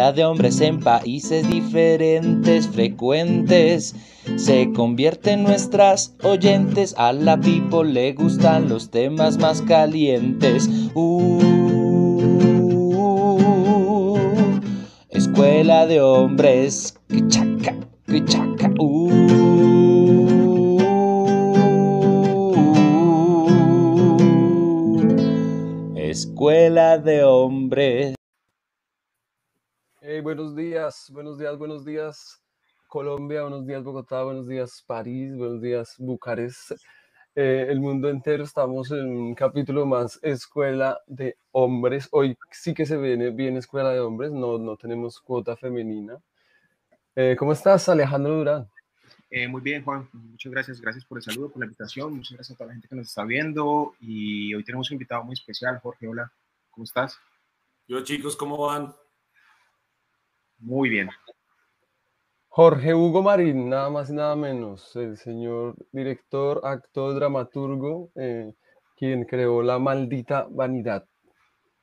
de hombres en países diferentes, frecuentes. Se convierten nuestras oyentes. A la people le gustan los temas más calientes. Uh, escuela de hombres. Chaca, chaca, uh. Escuela de hombres. Hey, buenos días, buenos días, buenos días Colombia, buenos días Bogotá, buenos días París, buenos días Bucarest, eh, el mundo entero. Estamos en un capítulo más Escuela de Hombres. Hoy sí que se viene bien Escuela de Hombres, no, no tenemos cuota femenina. Eh, ¿Cómo estás, Alejandro Durán? Eh, muy bien, Juan. Muchas gracias. Gracias por el saludo, por la invitación. Muchas gracias a toda la gente que nos está viendo. Y hoy tenemos un invitado muy especial, Jorge. Hola, ¿cómo estás? Yo, chicos, ¿cómo van? Muy bien. Jorge Hugo Marín, nada más y nada menos, el señor director, actor, dramaturgo, eh, quien creó La Maldita Vanidad.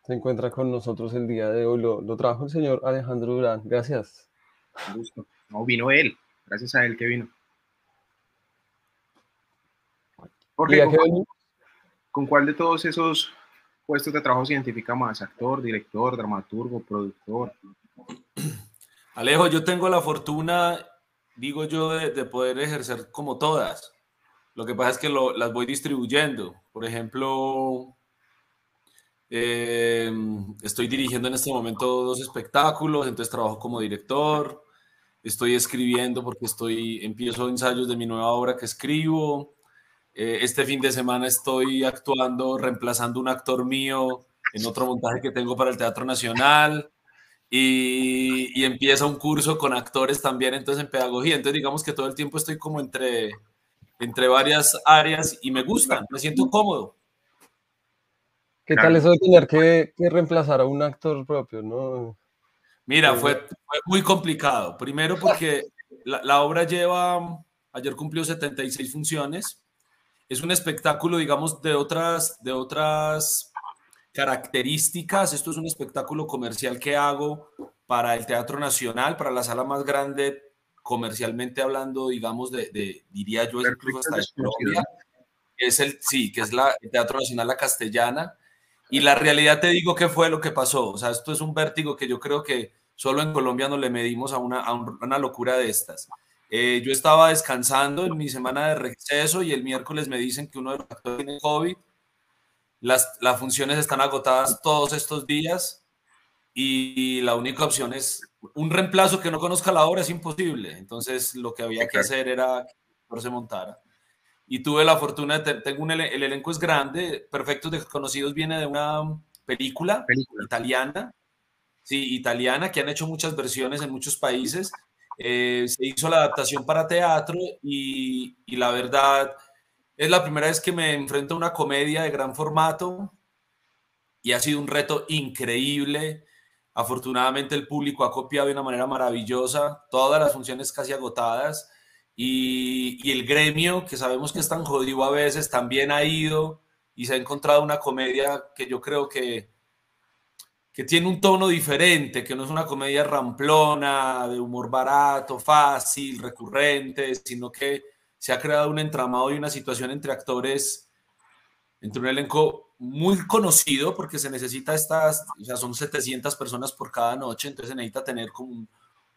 Se encuentra con nosotros el día de hoy. Lo, lo trajo el señor Alejandro Durán. Gracias. Un gusto. No, vino él. Gracias a él que vino. Jorge, ¿con, cuál, ¿con cuál de todos esos puestos de trabajo se identifica más? ¿Actor, director, dramaturgo, productor? Alejo, yo tengo la fortuna, digo yo, de, poder ejercer como todas. Lo que pasa es que las voy distribuyendo. Por ejemplo, eh, estoy dirigiendo en este momento dos espectáculos, entonces trabajo como director. Estoy escribiendo porque estoy, empiezo ensayos de mi nueva obra que escribo. Eh, este fin de semana estoy actuando, reemplazando un actor mío en otro montaje que tengo para el Teatro Nacional y, empieza un curso con actores también, entonces en pedagogía. Entonces digamos que todo el tiempo estoy como entre, entre varias áreas y me gusta, me siento cómodo. ¿Qué tal eso de tener que, reemplazar a un actor propio, no? Mira, fue, fue muy complicado. Primero porque la, la, obra lleva, ayer cumplió 76 funciones. Es un espectáculo, digamos, de otras, de otras características. Esto es un espectáculo comercial que hago para el Teatro Nacional, para la sala más grande comercialmente hablando, digamos, de, diría yo, incluso hasta de Colombia, que es el, sí, que es la, el Teatro Nacional La Castellana. Y la realidad te digo qué fue lo que pasó. O sea, esto es un vértigo que yo creo que solo en Colombia no le medimos a una, a una locura de estas. Eh, yo estaba descansando en mi semana de receso y el miércoles me dicen que uno de los actores tiene COVID las, las funciones están agotadas todos estos días y, la única opción es un reemplazo que no conozca la obra es imposible. Entonces lo que había que hacer era que se montara. Y tuve la fortuna de, tengo un, el elenco es grande, Perfectos Desconocidos viene de una película, película. italiana, sí, italiana, que han hecho muchas versiones en muchos países. Eh, se hizo la adaptación para teatro y, y la verdad es la primera vez que me enfrento a una comedia de gran formato y ha sido un reto increíble. Afortunadamente el público ha copiado de una manera maravillosa, todas las funciones casi agotadas y, el gremio, que sabemos que es tan jodido a veces, también ha ido y se ha encontrado una comedia que yo creo que, que tiene un tono diferente, que no es una comedia ramplona, de humor barato, fácil, recurrente, sino que se ha creado un entramado y una situación entre actores, entre un elenco muy conocido, porque se necesita estas, o sea, son 700 personas por cada noche, entonces se necesita tener como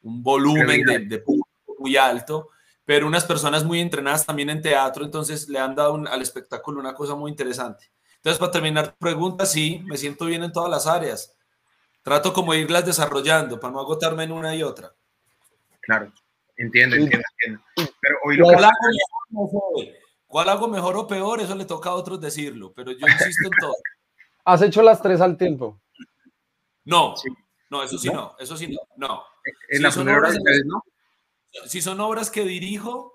un, volumen de, de, público muy alto, pero unas personas muy entrenadas también en teatro, entonces le han dado al espectáculo una cosa muy interesante. Entonces, para terminar preguntas, sí, me siento bien en todas las áreas. Trato como irlas desarrollando para no agotarme en una y otra. Claro. Entiendo, entiendo, entiendo. Pero hoy lo ¿Cuál, hago mejor, ¿Cuál hago mejor o peor? Eso le toca a otros decirlo, pero yo insisto en todo. ¿Has hecho las tres al tiempo? No, no, eso sí no, eso sí no, no. En si la son obras, ustedes, ¿no? Si son obras que dirijo,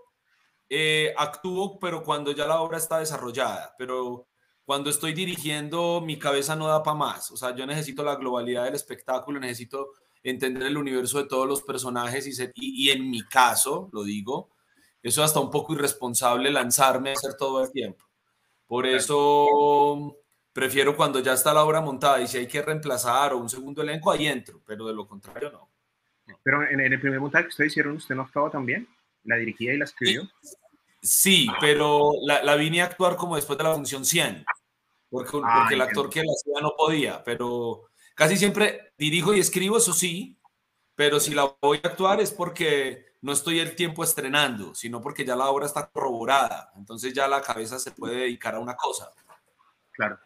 eh, actúo, pero cuando ya la obra está desarrollada, pero cuando estoy dirigiendo, mi cabeza no da para más. O sea, yo necesito la globalidad del espectáculo, necesito entender el universo de todos los personajes y, y, en mi caso, lo digo, eso es hasta un poco irresponsable lanzarme a hacer todo el tiempo. Por eso prefiero cuando ya está la obra montada y si hay que reemplazar o un segundo elenco, ahí entro, pero de lo contrario no. Pero en, el primer montaje que ustedes hicieron, ¿usted no actuaba también? ¿La dirigía y la escribió? Sí, pero la, la, vine a actuar como después de la función 100, porque, ah, porque el actor que la hacía no podía, pero casi siempre dirijo y escribo, eso sí, pero si la voy a actuar es porque no estoy el tiempo estrenando, sino porque ya la obra está corroborada, entonces ya la cabeza se puede dedicar a una cosa. Claro.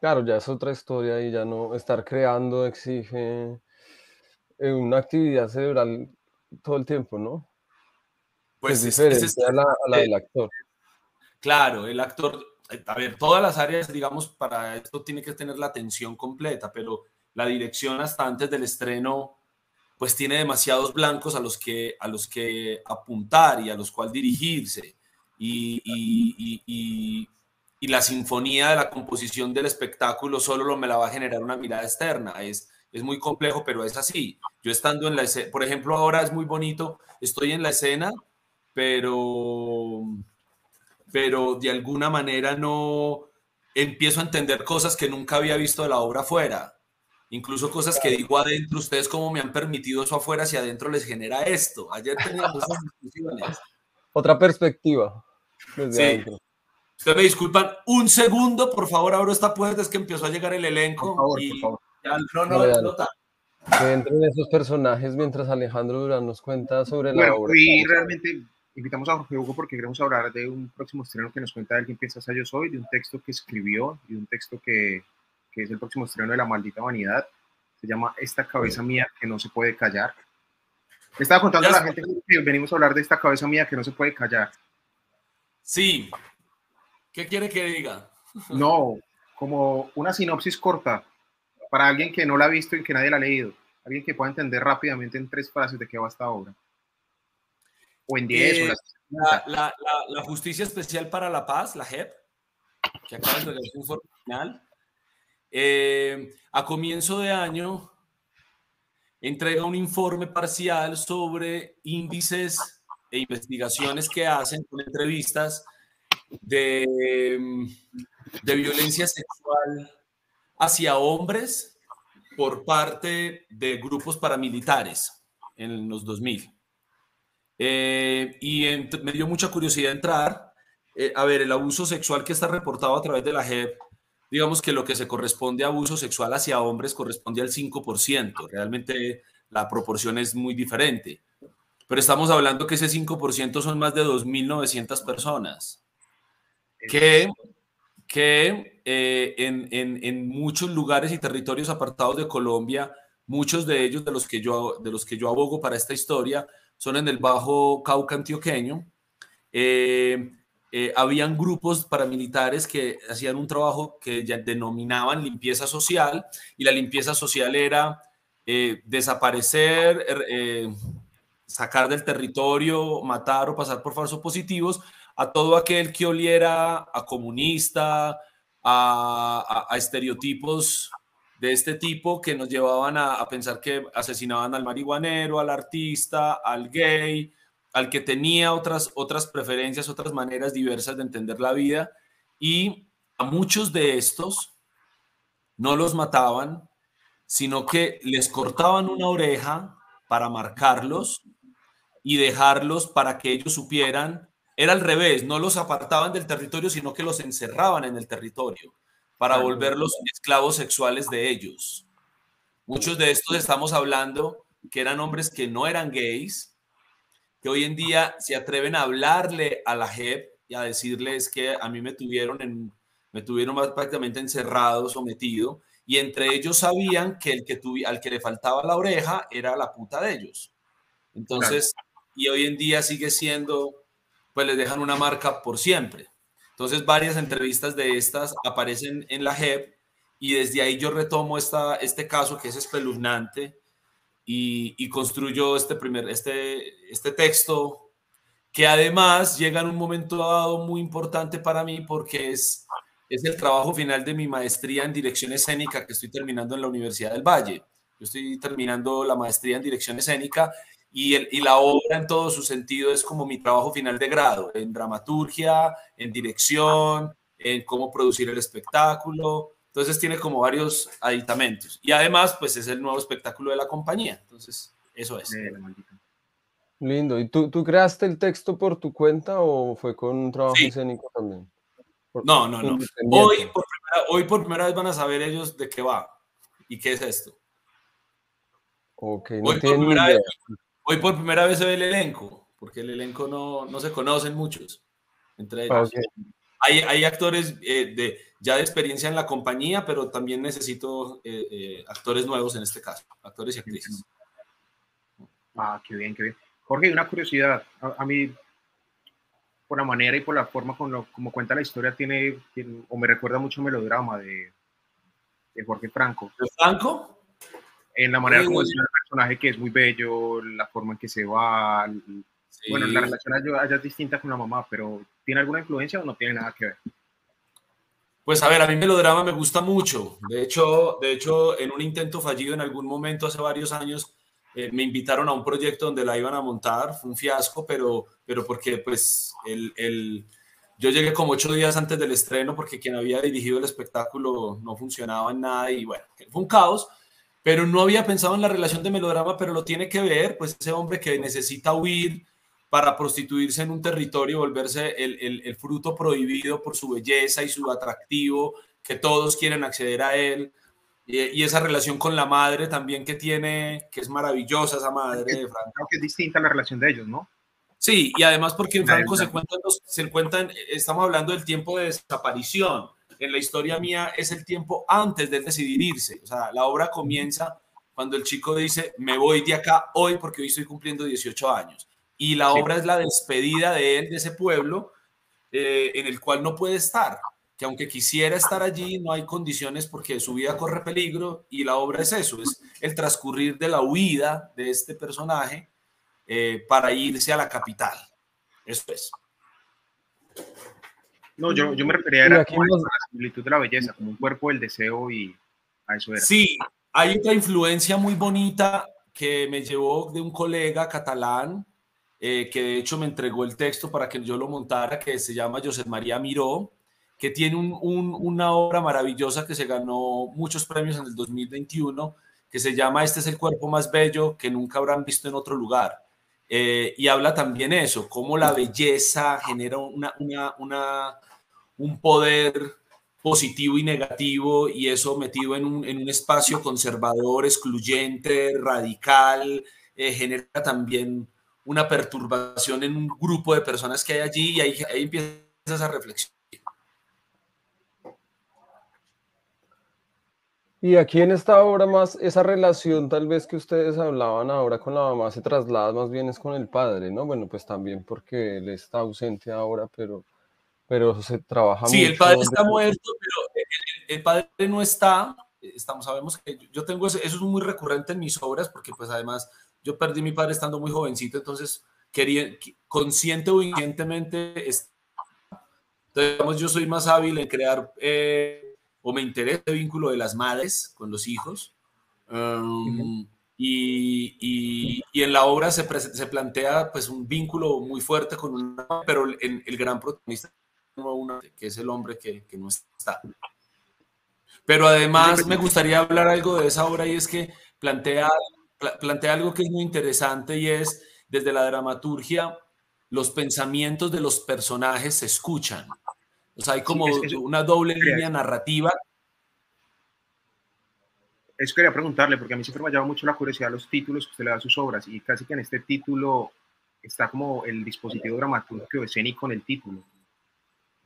Claro, ya es otra historia y ya no estar creando exige eh, una actividad cerebral todo el tiempo, ¿no? Pues es diferente a, la, del actor. Claro, el actor, a ver, todas las áreas, digamos, para esto tiene que tener la atención completa, pero la dirección hasta antes del estreno, pues tiene demasiados blancos a los que, a los que apuntar y a los cuales dirigirse. y, y y la sinfonía de la composición del espectáculo solo lo me la va a generar una mirada externa. Es, es muy complejo, pero es así. Yo estando en la escena, por ejemplo, ahora es muy bonito, estoy en la escena, pero, pero de alguna manera no empiezo a entender cosas que nunca había visto de la obra afuera. Incluso cosas que digo adentro, ustedes cómo me han permitido eso afuera si adentro les genera esto. Ayer teníamos esas discusiones. Otra perspectiva. sí. Ustedes me disculpan un segundo, por favor, abro esta puerta, es que empezó a llegar el elenco. Por favor, y por favor. no, no, no, Que entren esos personajes mientras Alejandro Durán nos cuenta sobre la obra. Y realmente invitamos a Jorge Hugo porque queremos hablar de un próximo estreno que nos cuenta de quién piensas a yo soy, de un texto que escribió y un texto que, que es el próximo estreno de La Maldita Vanidad. Se llama Esta cabeza mía que no se puede callar. Estaba contando a la gente que venimos a hablar de esta cabeza mía que no se puede callar. Sí, ¿Qué quiere que diga? No, como una sinopsis corta para alguien que no la ha visto y que nadie la ha leído. Alguien que pueda entender rápidamente en tres frases de qué va esta obra. O en diez. Eh, la, Justicia Especial para la Paz, la JEP, que acaba de su informe final, eh, a comienzo de año entrega un informe parcial sobre índices e investigaciones que hacen con entrevistas de, de violencia sexual hacia hombres por parte de grupos paramilitares en los 2000. Eh, y me dio mucha curiosidad entrar eh, a ver el abuso sexual que está reportado a través de la JEP. Digamos que lo que se corresponde a abuso sexual hacia hombres corresponde al 5%. Realmente la proporción es muy diferente. Pero estamos hablando que ese 5% son más de 2.900 personas que, que eh, en, en, en, muchos lugares y territorios apartados de Colombia, muchos de ellos de los, que yo, de los que yo abogo para esta historia, son en el Bajo Cauca antioqueño. Eh, eh, habían grupos paramilitares que hacían un trabajo que ya denominaban limpieza social y la limpieza social era desaparecer, er, sacar del territorio, matar o pasar por falsos positivos a todo aquel que oliera a comunista, a, estereotipos de este tipo que nos llevaban a, pensar que asesinaban al marihuanero, al artista, al gay, al que tenía otras, otras preferencias, otras maneras diversas de entender la vida. Y a muchos de estos no los mataban, sino que les cortaban una oreja para marcarlos y dejarlos para que ellos supieran era al revés, no los apartaban del territorio, sino que los encerraban en el territorio para volverlos esclavos sexuales de ellos. Muchos de estos estamos hablando que eran hombres que no eran gays, que hoy en día se atreven a hablarle a la JEP y a decirles que a mí me tuvieron, en, me tuvieron prácticamente encerrado, sometido, y entre ellos sabían que el que al que le faltaba la oreja era la puta de ellos. Entonces, y hoy en día sigue siendo pues les dejan una marca por siempre. Entonces varias entrevistas de estas aparecen en la JEP y desde ahí yo retomo esta, este caso que es espeluznante y, y construyo este, primer, este, este texto que además llega en un momento dado muy importante para mí porque es, es el trabajo final de mi maestría en dirección escénica que estoy terminando en la Universidad del Valle. Yo estoy terminando la maestría en dirección escénica y, el, y, la obra en todo su sentido es como mi trabajo final de grado, en dramaturgia, en dirección, en cómo producir el espectáculo. Entonces tiene como varios aditamentos. Y además, pues es el nuevo espectáculo de la compañía. Entonces, Eso es. Lindo. ¿Y tú, tú creaste el texto por tu cuenta o fue con un trabajo Sí. escénico también? Por- No, no, no. Hoy por, primera, hoy por primera vez van a saber ellos de qué va y qué es esto. Ok, Hoy no por tienen ni primera idea. vez- Hoy por primera vez se ve el elenco, porque el elenco no, no se conocen muchos entre ellos. Ok. Hay, hay actores eh, de, ya de experiencia en la compañía, pero también necesito eh, eh, actores nuevos en este caso, actores y actrices. Ah, qué bien, qué bien. Jorge, una curiosidad. A, a mí, por la manera y por la forma con lo, como cuenta la historia, tiene, tiene- o me recuerda mucho melodrama de, de Jorge Franco. ¿El Franco? En la manera como es el personaje, que es muy bello, la forma en que se va. Sí. Bueno, la relación allá es distinta con la mamá, pero ¿tiene alguna influencia o no tiene nada que ver? Pues a ver, a mí melodrama me gusta mucho. De hecho, de hecho, en un intento fallido en algún momento hace varios años, eh, me invitaron a un proyecto donde la iban a montar. Fue un fiasco, pero, pero porque pues el, el- yo llegué como ocho días antes del estreno porque quien había dirigido el espectáculo no funcionaba en nada y bueno, fue un caos. Pero no había pensado en la relación de melodrama, pero lo tiene que ver, pues ese hombre que necesita huir para prostituirse en un territorio y volverse el, el- el fruto prohibido por su belleza y su atractivo, que todos quieren acceder a él. Y, esa relación con la madre también que tiene, que es maravillosa esa madre de Franco. Que es distinta la relación de ellos, ¿no? Sí, y además porque en Franco se cuentan, los- se cuentan, estamos hablando del tiempo de desaparición. En la historia mía es el tiempo antes de decidir irse. O sea, la obra comienza cuando el chico dice, me voy de acá hoy porque hoy estoy cumpliendo 18 años. Y la Sí. obra es la despedida de él, de ese pueblo, eh, en el cual no puede estar. Que aunque quisiera estar allí, no hay condiciones porque su vida corre peligro. Y la obra es eso, es el transcurrir de la huida de este personaje eh, para irse a la capital. Eso es. No, yo, yo me refería aquí a nos- la similitud de la belleza, como un cuerpo del deseo y a eso era. Sí, hay otra influencia muy bonita que me llevó de un colega catalán, eh, que de hecho me entregó el texto para que yo lo montara, que se llama José María Miró, que tiene un- un- una obra maravillosa que se ganó muchos premios en el 2021, que se llama Este es el cuerpo más bello que nunca habrán visto en otro lugar. Eh, y habla también eso, cómo la belleza genera una, una, una, un poder positivo y negativo y eso metido en un, en un espacio conservador, excluyente, radical, eh, genera también una perturbación en un grupo de personas que hay allí y ahí, ahí empieza esa reflexión. Y aquí en esta obra más, esa relación tal vez que ustedes hablaban ahora con la mamá se traslada más bien es con el padre, ¿no? Bueno, pues también porque él está ausente ahora, pero, pero se trabaja Sí, el mucho padre de- está muerto, pero el, el- el padre no está. Estamos, sabemos que yo tengo ese- eso es muy recurrente en mis obras porque pues además yo perdí a mi padre estando muy jovencito, entonces quería, consciente o inconscientemente, es- entonces, digamos, yo soy más hábil en crear eh, o me interesa el vínculo de las madres con los hijos. Um, y, y- y en la obra se, se plantea pues un vínculo muy fuerte con una, pero el, el gran protagonista una, que es el hombre que, que no está. Pero además me gustaría hablar algo de esa obra y es que plantea, pla- plantea algo que es muy interesante y es desde la dramaturgia los pensamientos de los personajes se escuchan. O sea, hay como es- es- una doble línea narrativa. Eso quería preguntarle, porque a mí siempre me ha llamado mucho la curiosidad los títulos que usted le da a sus obras, y casi que en este título está como el dispositivo dramatúrgico escénico en el título.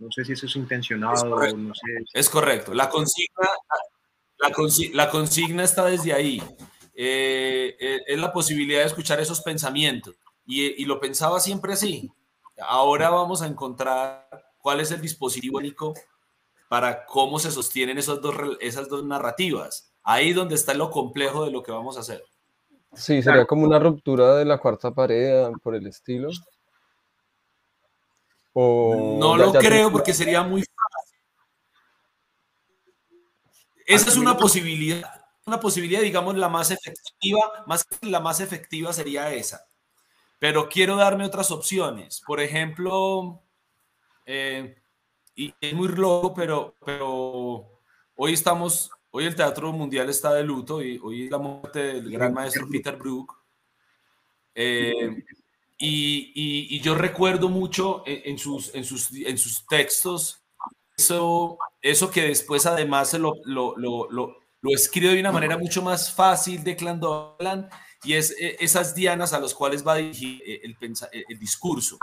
No sé si eso es intencionado, correcto. no sé. Es correcto. La consigna, la, consi- la consigna está desde ahí. Eh, eh, es la posibilidad de escuchar esos pensamientos. Y, y lo pensaba siempre así. Ahora vamos a encontrar cuál es el dispositivo único para cómo se sostienen esas dos, esas dos narrativas. Ahí donde está lo complejo de lo que vamos a hacer. Sí, sería como una ruptura de la cuarta pared por el estilo. O No ya- lo ya creo porque sería muy fácil. Esa es una posibilidad, una posibilidad, digamos, la más efectiva, más la más efectiva sería esa. Pero quiero darme otras opciones. Por ejemplo, eh, y es muy loco, pero, pero hoy estamos, hoy el Teatro Mundial está de luto y hoy es la muerte del gran maestro Peter Brook. Eh, y, yo recuerdo mucho en, sus, en, sus, en sus textos eso, eso que después además lo, lo, lo, lo, escribe de una manera mucho más fácil de Clandolan y es eh, esas dianas a las cuales va a eh, el, el discurso.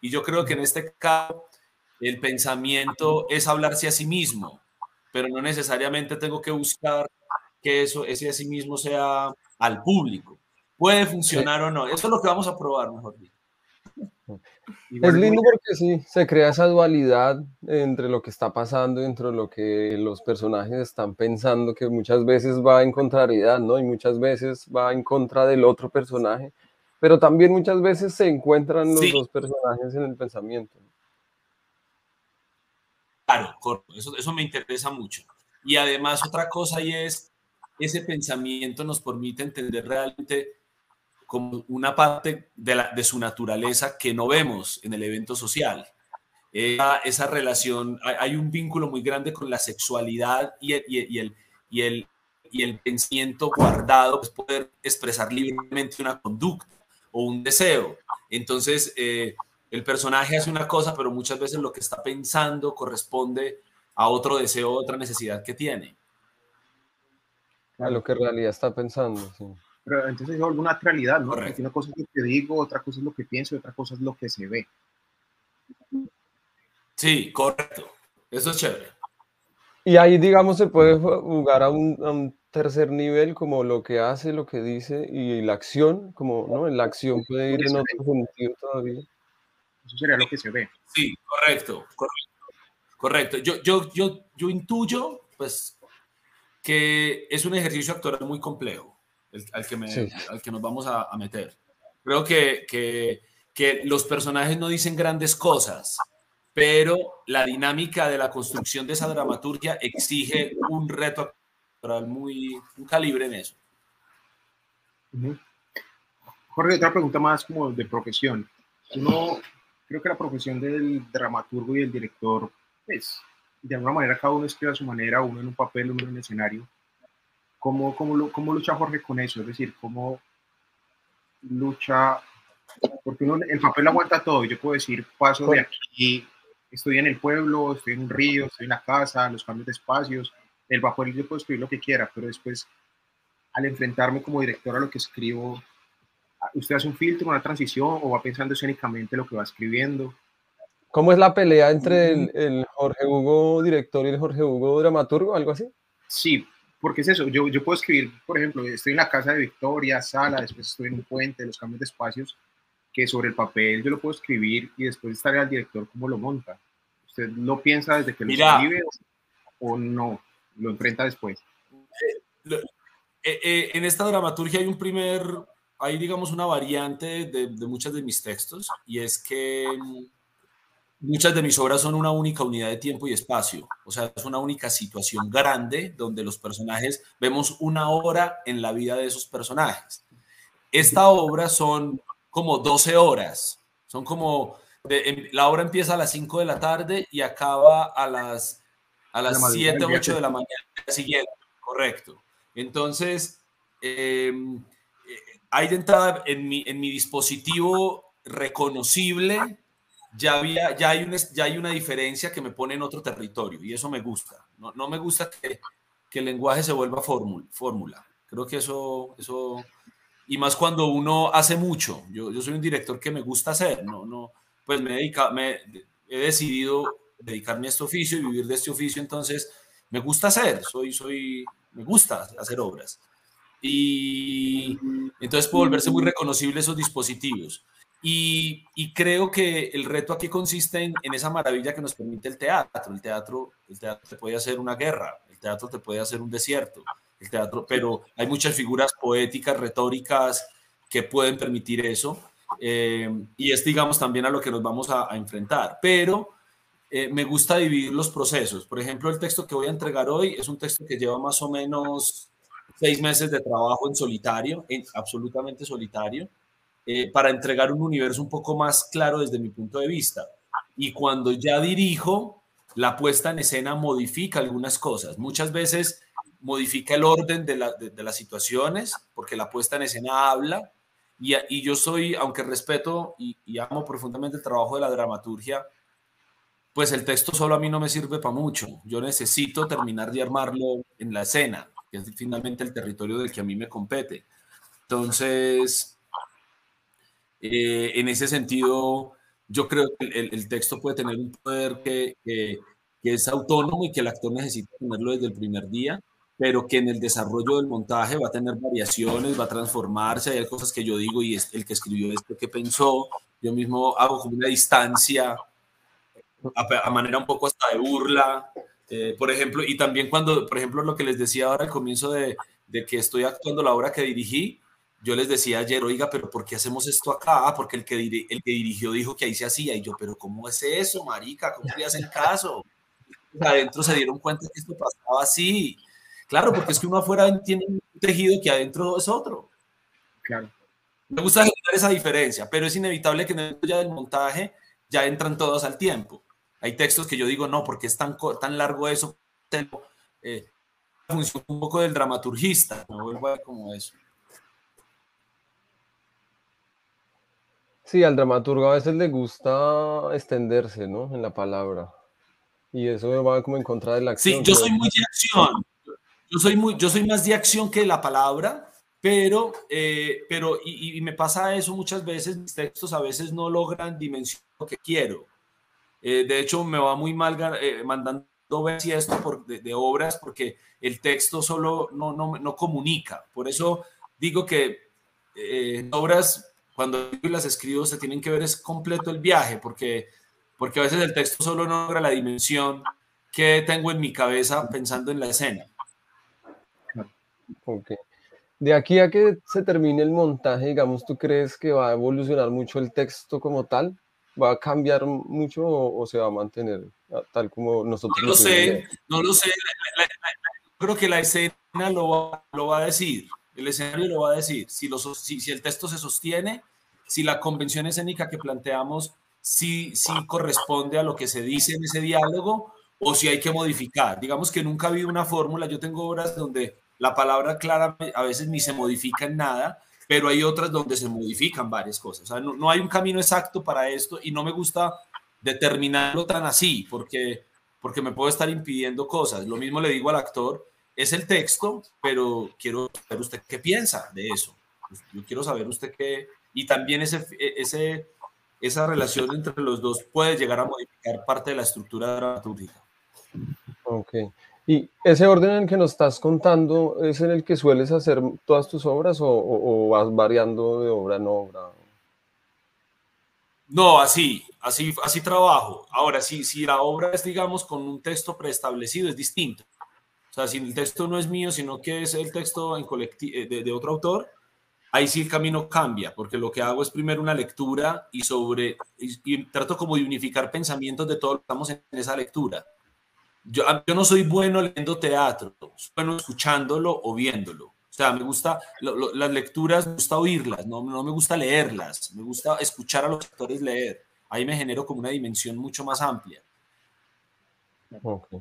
Y yo creo que en este caso el pensamiento es hablarse a sí mismo, pero no necesariamente tengo que buscar que eso, ese a sí mismo sea al público. Puede funcionar o no. Eso es lo que vamos a probar, mejor dicho. Es lindo porque sí, se crea esa dualidad entre lo que está pasando, entre lo que los personajes están pensando, que muchas veces va en contrariedad, ¿no? Y muchas veces va en contra del otro personaje, pero también muchas veces se encuentran los dos personajes en el pensamiento. Claro, eso, eso me interesa mucho. Y además otra cosa y es, ese pensamiento nos permite entender realmente como una parte de, la, de su naturaleza que no vemos en el evento social. esa relación, hay, un vínculo muy grande con la sexualidad y el, y el, y el, y el pensamiento guardado, es poder expresar libremente una conducta o un deseo. Entonces, eh, el personaje hace una cosa, pero muchas veces lo que está pensando corresponde a otro deseo, otra necesidad que tiene. A lo que en realidad está pensando. Pero entonces es una realidad, ¿no? una cosa es lo que digo, otra cosa es lo que pienso y otra cosa es lo que se ve. Sí, correcto. Eso es chévere. Y ahí, digamos, se puede jugar a un, tercer nivel, como lo que hace, lo que dice y la acción, como, ¿no? La acción puede ir en otro sentido todavía. Eso sería lo que se ve. Sí, correcto, correcto. Yo, yo, yo, yo intuyo, pues, que es un ejercicio actoral muy complejo, al, que me, al que nos vamos a, meter. Creo que, que, que los personajes no dicen grandes cosas, pero la dinámica de la construcción de esa dramaturgia exige un reto actoral muy, un calibre en eso. Jorge, otra pregunta más como de profesión. Uno creo que la profesión del dramaturgo y el director, pues, de alguna manera cada uno escribe a su manera, uno en un papel, uno en un escenario. ¿Cómo, cómo, cómo lucha Jorge con eso? Es decir, ¿cómo lucha? Porque uno, el papel aguanta todo. Yo puedo decir, paso de aquí, estoy en el pueblo, estoy en un río, estoy en la casa, los cambios de espacios. El papel yo puedo escribir lo que quiera, pero después, al enfrentarme como director a lo que escribo, ¿Usted hace un filtro, una transición o va pensando escénicamente lo que va escribiendo? ¿Cómo es la pelea entre el, Jorge Hugo director y el Jorge Hugo dramaturgo, algo así? Sí, porque es eso. Yo, yo puedo escribir, por ejemplo, estoy en la casa de Victoria, sala, después estoy en un puente, los cambios de espacios, que sobre el papel yo lo puedo escribir y después estaré al director cómo lo monta. ¿Usted lo piensa desde que lo escribe o, no? ¿Lo enfrenta después? Eh, eh, en esta dramaturgia hay un primer hay, digamos, una variante de, muchas de mis textos y es que mm, muchas de mis obras son una única unidad de tiempo y espacio, o sea, es una única situación grande donde los personajes vemos una hora en la vida de esos personajes. Esta obra son como 12 horas, son como, em, la obra empieza a las 5 de la tarde y acaba a las, a las 7 o 8 de la mañana siguiente, correcto. Entonces, eh, hay de entrada en mi, en mi dispositivo reconocible, ya, había, ya, hay una, ya hay una diferencia que me pone en otro territorio y eso me gusta. No, no me gusta que, que, el lenguaje se vuelva fórmula. Creo que eso, eso, y más cuando uno hace mucho. Yo, yo soy un director que me gusta hacer, no, no, pues me, dedica, me he decidido dedicarme a este oficio y vivir de este oficio, entonces me gusta hacer, soy, soy, me gusta hacer obras y entonces puede volverse muy reconocible esos dispositivos. Y, creo que el reto aquí consiste en, esa maravilla que nos permite el teatro. El teatro, el teatro te puede hacer una guerra, el teatro te puede hacer un desierto, el teatro, pero hay muchas figuras poéticas, retóricas que pueden permitir eso. Eh, y es, digamos, también a lo que nos vamos a, enfrentar. Pero eh, me gusta dividir los procesos. Por ejemplo, el texto que voy a entregar hoy es un texto que lleva más o menos seis meses de trabajo en solitario, en absolutamente solitario, eh, para entregar un universo un poco más claro desde mi punto de vista. Y cuando ya dirijo, la puesta en escena modifica algunas cosas. Muchas veces modifica el orden de, las situaciones, porque la puesta en escena habla, Y, y yo soy, aunque respeto y, y amo profundamente el trabajo de la dramaturgia, pues el texto solo a mí no me sirve para mucho. Yo necesito terminar de armarlo en la escena, que es finalmente el territorio del que a mí me compete. Entonces, eh, en ese sentido, yo creo que el, el, texto puede tener un poder que, que, que, es autónomo y que el actor necesita tenerlo desde el primer día, pero que en el desarrollo del montaje va a tener variaciones, va a transformarse. Hay cosas que yo digo y es el que escribió esto que pensó. Yo mismo hago como una distancia a, manera un poco hasta de burla, eh, por ejemplo, y también cuando, por ejemplo, lo que les decía ahora al comienzo de, de, que estoy actuando la obra que dirigí, yo les decía ayer, oiga, pero ¿por qué hacemos esto acá? Ah, porque el que, el que dirigió dijo que ahí se hacía, y yo, pero ¿cómo es eso, marica? ¿Cómo le hacen caso? Adentro se dieron cuenta que esto pasaba así. Claro, porque es que uno afuera tiene un tejido que adentro es otro. Claro. Me gusta generar esa diferencia, pero es inevitable que en el ya del montaje ya entran todos al tiempo. Hay textos que yo digo, no, porque es tan, tan largo eso, eh, funciona un poco del dramaturgista, me vuelvo a ver como eso. Sí, al dramaturgo a veces le gusta extenderse, ¿no? En la palabra. Y eso va como en contra de la acción. Sí, yo soy muy de acción. Yo soy, muy, yo soy más de acción que la palabra, pero, eh, pero y, y, me pasa eso muchas veces, mis textos a veces no logran dimensionar lo que quiero. Eh, de hecho, me va muy mal eh, mandando ver esto por, de, de, obras porque el texto solo no, no, no comunica. Por eso digo que eh, obras, cuando las escribo, se tienen que ver es completo el viaje, porque, porque a veces el texto solo logra la dimensión que tengo en mi cabeza pensando en la escena. Ok. De aquí a que se termine el montaje, digamos, ¿tú crees que va a evolucionar mucho el texto como tal? va a cambiar mucho o, o, se va a mantener tal como nosotros? No lo sé, no lo sé. La, la, la, creo que la escena lo va, lo va, a decir, el escenario lo va a decir. Si, el texto se sostiene, si la convención escénica que planteamos si, si corresponde a lo que se dice en ese diálogo o si hay que modificar. Digamos que nunca habido una fórmula. Yo tengo obras donde la palabra clara a veces ni se modifica en nada, pero hay otras donde se modifican varias cosas. O sea, no, no, hay un camino exacto para esto y no me gusta determinarlo tan así, porque, porque me puedo estar impidiendo cosas. Lo mismo le digo al actor, es el texto, pero quiero saber usted qué piensa de eso. Yo quiero saber usted qué... Y también ese, ese, esa relación entre los dos puede llegar a modificar parte de la estructura dramatúrgica. Ok. ¿Y ese orden en el que nos estás contando es en el que sueles hacer todas tus obras o, o, o vas variando de obra en obra? No, así, así, así trabajo. Ahora, si, si la obra es, digamos, con un texto preestablecido, es distinto. O sea, si el texto no es mío, sino que es el texto en de, de otro autor, ahí sí el camino cambia, porque lo que hago es primero una lectura y sobre, y, y trato como de unificar pensamientos de todos los que estamos en esa lectura. Yo, yo, no soy bueno leyendo teatro, soy bueno escuchándolo o viéndolo. O sea, me gusta lo, lo, las lecturas, me gusta oírlas, no, no me gusta leerlas, me gusta escuchar a los actores leer. Ahí me genero como una dimensión mucho más amplia. Okay.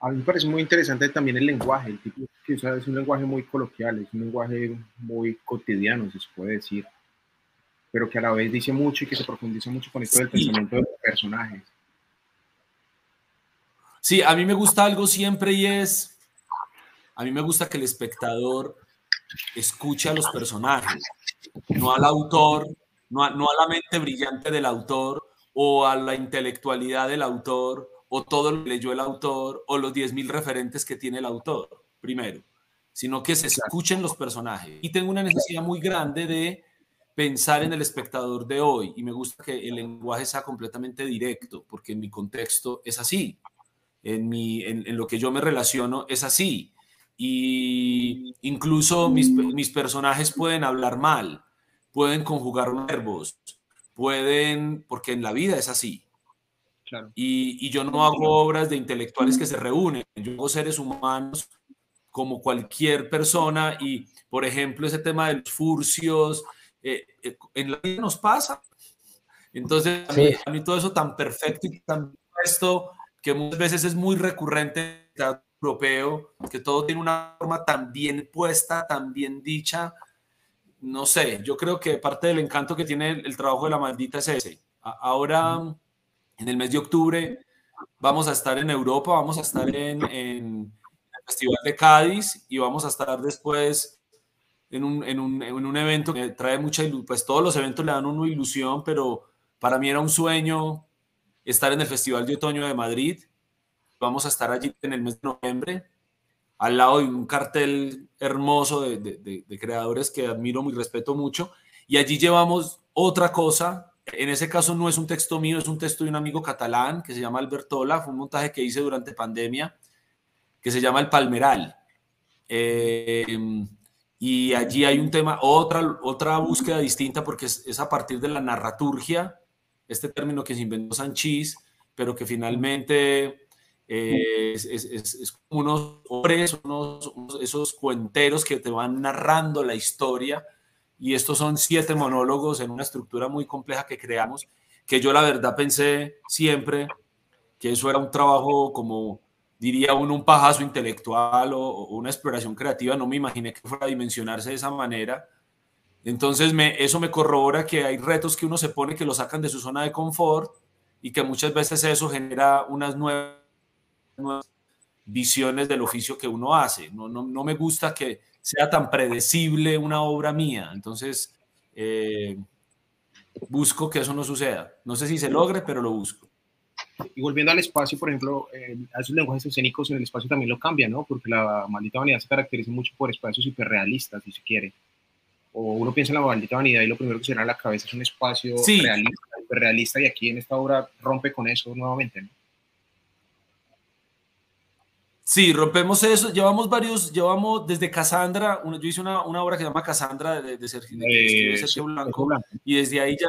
A mí me parece muy interesante también el lenguaje, el tipo que usa es un lenguaje muy coloquial, es un lenguaje muy cotidiano, se puede decir, pero que a la vez dice mucho y que se profundiza mucho con esto sí. del pensamiento de los personajes. Sí, a mí me gusta algo siempre y es, a mí me gusta que el espectador escuche a los personajes, no al autor, no a, no a la mente brillante del autor o a la intelectualidad del autor o todo lo que leyó el autor o los 10.000 referentes que tiene el autor, primero, sino que se escuchen los personajes. Y tengo una necesidad muy grande de pensar en el espectador de hoy y me gusta que el lenguaje sea completamente directo, porque en mi contexto es así en, mi, en, en, lo que yo me relaciono es así. Y incluso mis, mis personajes pueden hablar mal, pueden conjugar verbos, pueden, porque en la vida es así. Claro. Y, y, yo no hago obras de intelectuales que se reúnen, yo hago seres humanos como cualquier persona y, por ejemplo, ese tema de los furcios, eh, eh, en la vida nos pasa. Entonces, a mí, sí. a mí todo eso tan perfecto y tan puesto que muchas veces es muy recurrente en el teatro europeo, que todo tiene una forma tan bien puesta, tan bien dicha, no sé, yo creo que parte del encanto que tiene el, trabajo de la maldita es ese. ahora, en el mes de octubre, vamos a estar en Europa, vamos a estar en, el Festival de Cádiz y vamos a estar después en un, en un, en un evento que trae mucha ilusión, pues todos los eventos le dan una ilusión, pero para mí era un sueño estar en el Festival de Otoño de Madrid. Vamos a estar allí en el mes de noviembre al lado de un cartel hermoso de, creadores que admiro y respeto mucho. Y allí llevamos otra cosa. En ese caso no es un texto mío, es un texto de un amigo catalán que se llama Albertola. Fue un montaje que hice durante pandemia que se llama El Palmeral. Eh, y allí hay un tema, otra, otra búsqueda distinta porque es, a partir de la narraturgia, este término que se inventó Sanchís, pero que finalmente eh, es, es, es, como unos unos, esos cuenteros que te van narrando la historia. Y estos son siete monólogos en una estructura muy compleja que creamos, que yo la verdad pensé siempre que eso era un trabajo como diría uno un pajazo intelectual o, una exploración creativa, no me imaginé que fuera a dimensionarse de esa manera. Entonces me, eso me corrobora que hay retos que uno se pone que lo sacan de su zona de confort y que muchas veces eso genera unas nuevas visiones del oficio que uno hace. No, no, no, me gusta que sea tan predecible una obra mía. Entonces, eh, busco que eso no suceda. No sé si se logre, pero lo busco. Y volviendo al espacio, por ejemplo, eh, a esos lenguajes escénicos en el espacio también lo cambian, ¿no? Porque la maldita vanidad se caracteriza mucho por espacios hiperrealistas, si se quiere. O uno piensa en la maldita vanidad y lo primero que se viene a la cabeza es un espacio realista, hiperrealista, y aquí en esta obra rompe con eso nuevamente, ¿no? Sí, rompemos eso. Llevamos varios, llevamos desde Cassandra, yo hice una, una, obra que se llama Cassandra de, de Sergio, eh, Blanco, y desde ahí ya.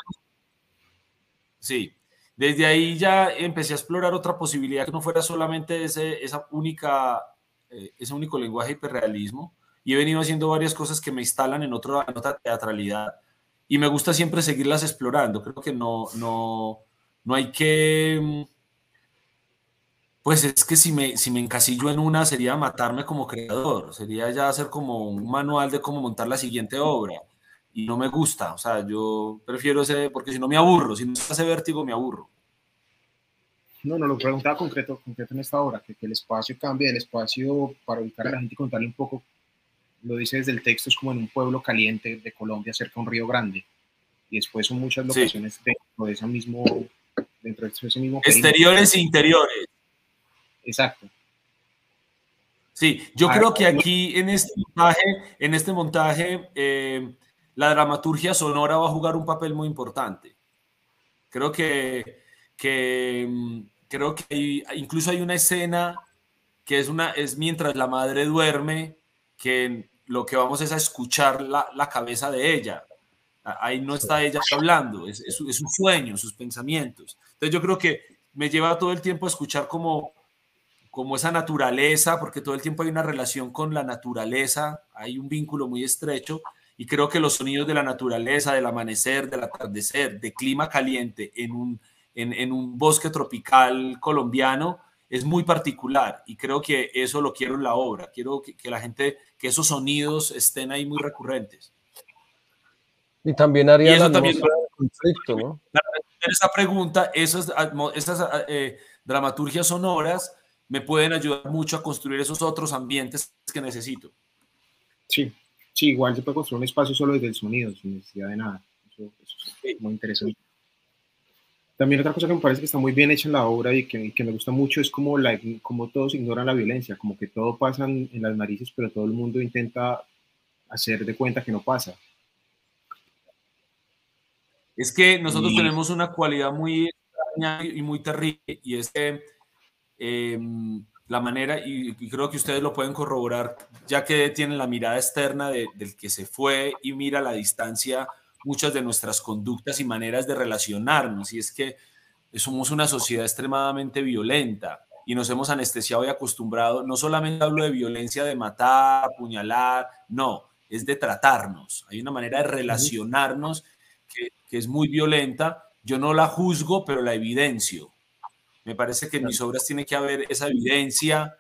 Sí, desde ahí ya empecé a explorar otra posibilidad que no fuera solamente ese, esa única, eh, ese único lenguaje hiperrealismo, y he venido haciendo varias cosas que me instalan en, otro, en otra teatralidad, y me gusta siempre seguirlas explorando. Creo que no, no, no hay que mm, pues es que si me, si me encasillo en una sería matarme como creador, sería ya hacer como un manual de cómo montar la siguiente obra. Y no me gusta, o sea, yo prefiero ese, porque si no me aburro, si no hace vértigo me aburro. No, no, lo preguntaba concreto, concreto en esta obra, que, el espacio cambie, el espacio para ubicar a la gente y contarle un poco, lo dice desde el texto, es como en un pueblo caliente de Colombia, cerca de un río grande. Y después son muchas locaciones dentro de ese mismo, dentro de ese mismo. Exteriores e interiores. Exacto. Sí, yo ah, creo que aquí en este montaje, en este montaje eh, la dramaturgia sonora va a jugar un papel muy importante. Creo que, que mm, creo que incluso hay una escena que es, una, es mientras la madre duerme, que lo que vamos es a escuchar la, la cabeza de ella. Ahí no está ella hablando, es, es, es, un sueño, sus pensamientos. Entonces yo creo que me lleva todo el tiempo a escuchar como como esa naturaleza, porque todo el tiempo hay una relación con la naturaleza, hay un vínculo muy estrecho, y creo que los sonidos de la naturaleza, del amanecer, del atardecer, de clima caliente en un, en, un bosque tropical colombiano, es muy particular, y creo que eso lo quiero en la obra, quiero que, la gente, que esos sonidos estén ahí muy recurrentes. Y también haría eso también, conflicto, ¿no? Esa pregunta, esas, esas eh, dramaturgias sonoras, me pueden ayudar mucho a construir esos otros ambientes que necesito. Sí, sí, igual se puede construir un espacio solo desde el sonido, sin necesidad de nada. Eso, es muy interesante. También otra cosa que me parece que está muy bien hecha en la obra y que, que me gusta mucho es como, la, como todos ignoran la violencia, como que todo pasa en las narices, pero todo el mundo intenta hacer de cuenta que no pasa. Es que nosotros tenemos una cualidad muy extraña y muy terrible, y es que Em, la manera, y, creo que ustedes lo pueden corroborar, ya que tienen la mirada externa del que se fue y mira la distancia muchas de nuestras conductas y maneras de relacionarnos. Y es que somos una sociedad extremadamente violenta y nos hemos anestesiado y acostumbrado, no solamente hablo de violencia de matar, apuñalar, no, es de tratarnos. Hay una manera de relacionarnos que es muy violenta. Yo no la juzgo, pero la evidencio. Me parece que en mis obras tiene que haber esa evidencia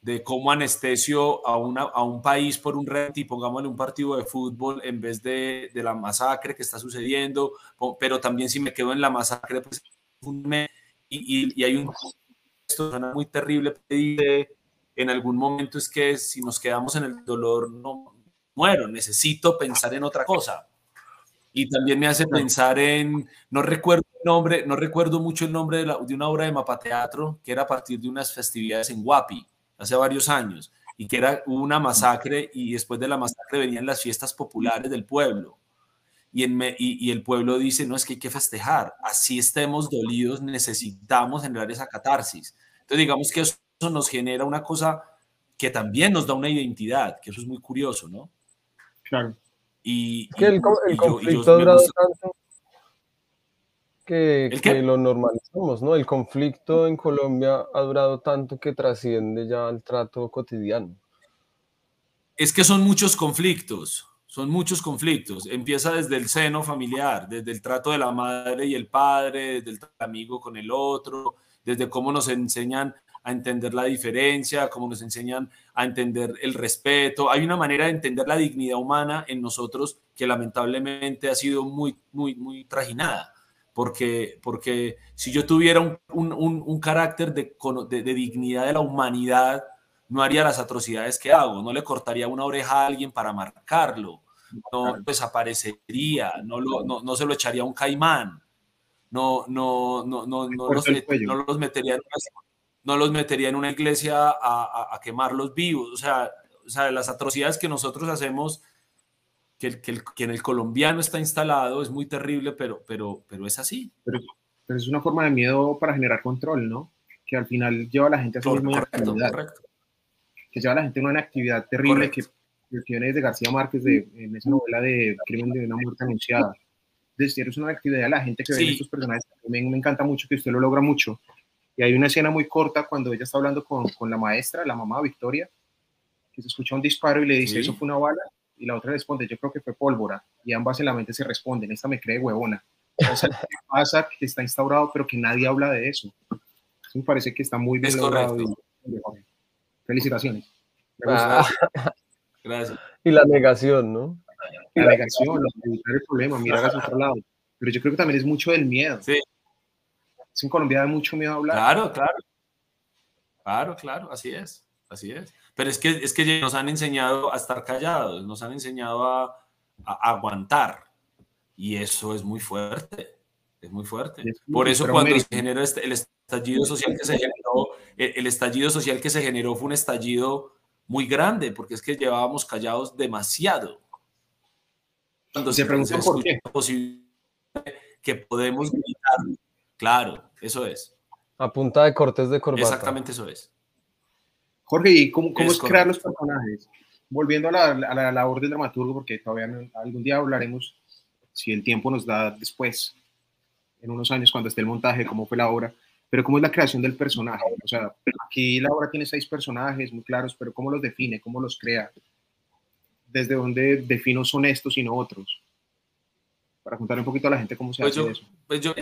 de cómo anestesio a, una, a un país por un y pongámosle un partido de fútbol en vez de, de, la masacre que está sucediendo, pero también si me quedo en la masacre, pues y, y, hay un esto muy terrible en algún momento es que si nos quedamos en el dolor no muero, necesito pensar en otra cosa. Y también me hace pensar en, no recuerdo nombre, no recuerdo mucho el nombre de, la, de una obra de mapateatro que era a partir de unas festividades en Guapi hace varios años, y que era una masacre y después de la masacre venían las fiestas populares del pueblo. Y, en y, el pueblo dice, no, es que hay que festejar, así estemos dolidos, necesitamos generar esa catarsis. Entonces digamos que eso nos genera una cosa que también nos da una identidad, que eso es muy curioso, ¿no? Claro. Y, que el, conflicto tanto que, lo normalizamos, ¿no? El conflicto en Colombia ha durado tanto que trasciende ya al trato cotidiano. Es que son muchos conflictos, son muchos conflictos. Empieza desde el seno familiar, desde el trato de la madre y el padre, desde el amigo con el otro, desde cómo nos enseñan a entender la diferencia, cómo nos enseñan a entender el respeto. Hay una manera de entender la dignidad humana en nosotros que lamentablemente ha sido muy, muy, muy trajinada porque, porque si yo tuviera un, un, un carácter de, de, dignidad de la humanidad, no haría las atrocidades que hago, no le cortaría una oreja a alguien para marcarlo, no desaparecería, no, lo, no, no se lo echaría a un caimán, no, no, no, no, no, los, no los, metería en una, no los metería en una iglesia a, a, a quemarlos vivos, o sea, o sea, las atrocidades que nosotros hacemos que, el, que, en el colombiano está instalado es muy terrible, pero, pero, pero es así. Pero, es una forma de miedo para generar control, ¿no? Que al final lleva a la gente a hacer una actividad. Que lleva a la gente a una actividad terrible que, que, viene de García Márquez de, en esa novela de Crimen de una muerte anunciada. Decir, es una actividad a la gente que ve estos personajes. Me, me encanta mucho que usted lo logra mucho. Y hay una escena muy corta cuando ella está hablando con, con la maestra, la mamá Victoria, que se escucha un disparo y le dice, ¿eso fue una bala? Y la otra responde, yo creo que fue pólvora, y ambas en la mente se responden, esta me cree huevona. O sea, ¿qué pasa? Que está instaurado, pero que nadie habla de eso. me parece que está muy bien logrado. felicitaciones. Ah. Gracias. Y la negación, ¿no? La negación, el problema, mirar hacia otro lado. Pero yo creo que también es mucho del miedo. Sí. En Colombia hay mucho miedo a hablar. Claro, claro. Claro, claro, así es. Así es. Pero es que, es que nos han enseñado a estar callados, nos han enseñado a, aguantar. Y eso es muy fuerte. Es muy fuerte. Por eso cuando se generó este, el estallido social que se generó, el, estallido social que se generó fue un estallido muy grande, porque es que llevábamos callados demasiado. Cuando se, preguntó por qué. Que podemos gritar. Claro, eso es. A punta de cortes de corbata. Exactamente eso es. Jorge, ¿y cómo, cómo es, crear los personajes? Volviendo a la, a la, labor del dramaturgo, porque todavía algún día hablaremos, si el tiempo nos da después, en unos años cuando esté el montaje, cómo fue la obra, pero cómo es la creación del personaje. O sea, aquí la obra tiene seis personajes muy claros, pero ¿cómo los define? ¿Cómo los crea? ¿Desde dónde defino son estos y no otros? Para contar un poquito a la gente cómo se pues hace eso. Pues yo,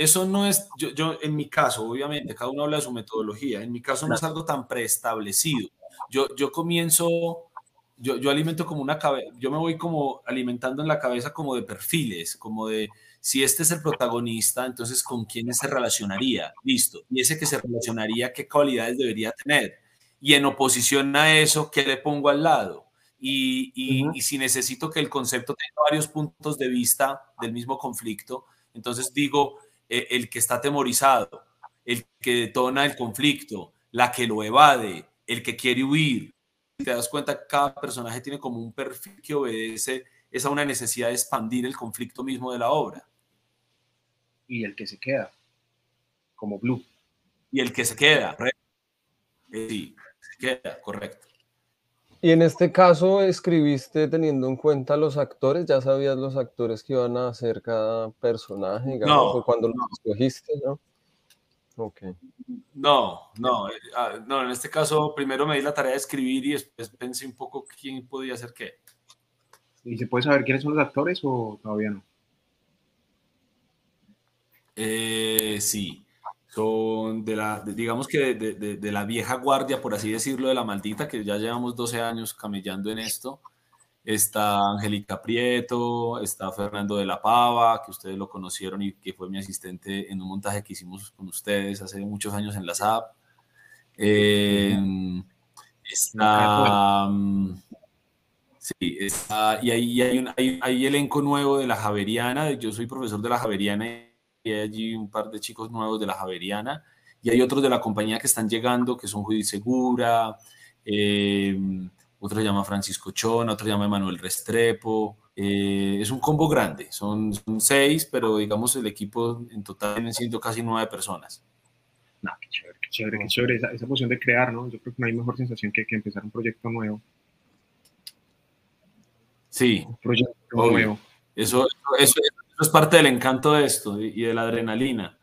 eso no es, yo, yo, en mi caso, obviamente, cada uno habla de su metodología, en mi caso no es algo tan preestablecido. Yo, yo comienzo, yo, yo alimento como una cabeza, yo me voy como alimentando en la cabeza como de perfiles, como de, si este es el protagonista, entonces con quién se relacionaría, listo, y ese que se relacionaría, qué cualidades debería tener, y en oposición a eso, ¿qué le pongo al lado? Y, y, y si necesito que el concepto tenga varios puntos de vista del mismo conflicto, entonces digo, el que está atemorizado, el que detona el conflicto, la que lo evade, el que quiere huir. Te das cuenta que cada personaje tiene como un perfil que obedece esa una necesidad de expandir el conflicto mismo de la obra. Y el que se queda, como Blue. Y el que se queda, eh, sí, se queda, correcto. Y en este caso escribiste teniendo en cuenta los actores, ya sabías los actores que iban a hacer cada personaje, no, cuando los escogiste, ¿no? Ok. No, no, eh, ah, no, en este caso primero me di la tarea de escribir y después pensé un poco quién podía hacer qué. ¿Y se puede saber quiénes son los actores o todavía no? Eh, sí, son de la, digamos que de, de, de, la vieja guardia, por así decirlo, de la maldita, que ya llevamos 12 años camellando en esto. Está Angélica Prieto, está Fernando de la Pava, que ustedes lo conocieron y que fue mi asistente en un montaje que hicimos con ustedes hace muchos años en la SAP. Eh, está... Sí, está, y hay, hay, un, hay, hay, elenco nuevo de la Javeriana. Yo soy profesor de la Javeriana y hay allí un par de chicos nuevos de la Javeriana y hay otros de la compañía que están llegando, que son Judy Segura, eh, otro se llama Francisco Chona, otro se llama Emanuel Restrepo. Eh, es un combo grande, son, son, seis, pero digamos el equipo en total vienen siendo casi nueve personas. No, qué chévere, qué chévere, qué chévere esa, esa posición de crear, ¿no? Yo creo que no hay mejor sensación que, que empezar un proyecto nuevo. Sí, Un proyecto Obvio. nuevo. Eso, eso, eso es parte del encanto de esto y de la adrenalina.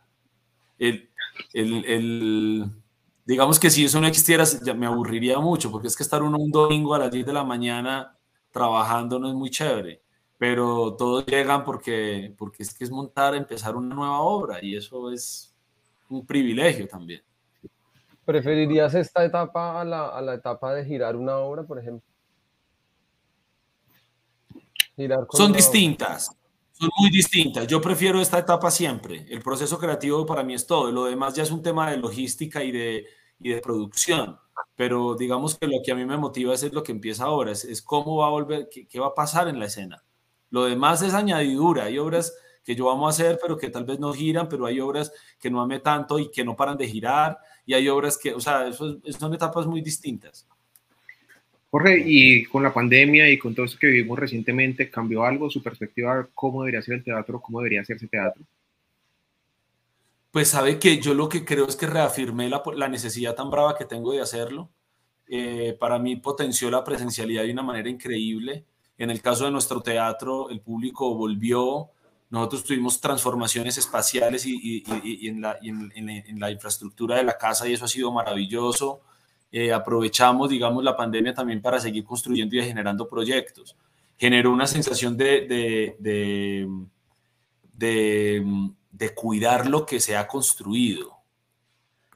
El, el, el- digamos que si eso no existiera, ya me aburriría mucho, porque es que estar uno un domingo a las 10 de la mañana trabajando no es muy chévere, pero todos llegan porque, porque es que es montar, empezar una nueva obra y eso es un privilegio también. ¿Preferirías esta etapa a la, a la etapa de girar una obra, por ejemplo? Girar Son obra. Son muy distintas. Yo prefiero esta etapa siempre. El proceso creativo para mí es todo. Lo demás ya es un tema de logística y de, y de producción. Pero digamos que lo que a mí me motiva es lo que empieza ahora, es, es cómo va a volver, qué, qué va a pasar en la escena. Lo demás es añadidura. Hay obras que yo vamos a hacer, pero que tal vez no giran, pero hay obras que no ame tanto y que no paran de girar. Y hay obras que, o sea, eso es- son etapas muy distintas. Jorge, y con la pandemia y con todo esto que vivimos recientemente, ¿cambió algo su perspectiva cómo debería ser el teatro, cómo debería hacerse teatro? Pues sabe que yo lo que creo es que reafirmé la, la necesidad tan brava que tengo de hacerlo. Eh, para mí potenció la presencialidad de una manera increíble. En el caso de nuestro teatro, el público volvió. Nosotros tuvimos transformaciones espaciales y, y- y- y en, la, en- en la infraestructura de la casa y eso ha sido maravilloso. Eh, aprovechamos, digamos, la pandemia también para seguir construyendo y generando proyectos. Generó una sensación de, de- de- cuidar lo que se ha construido,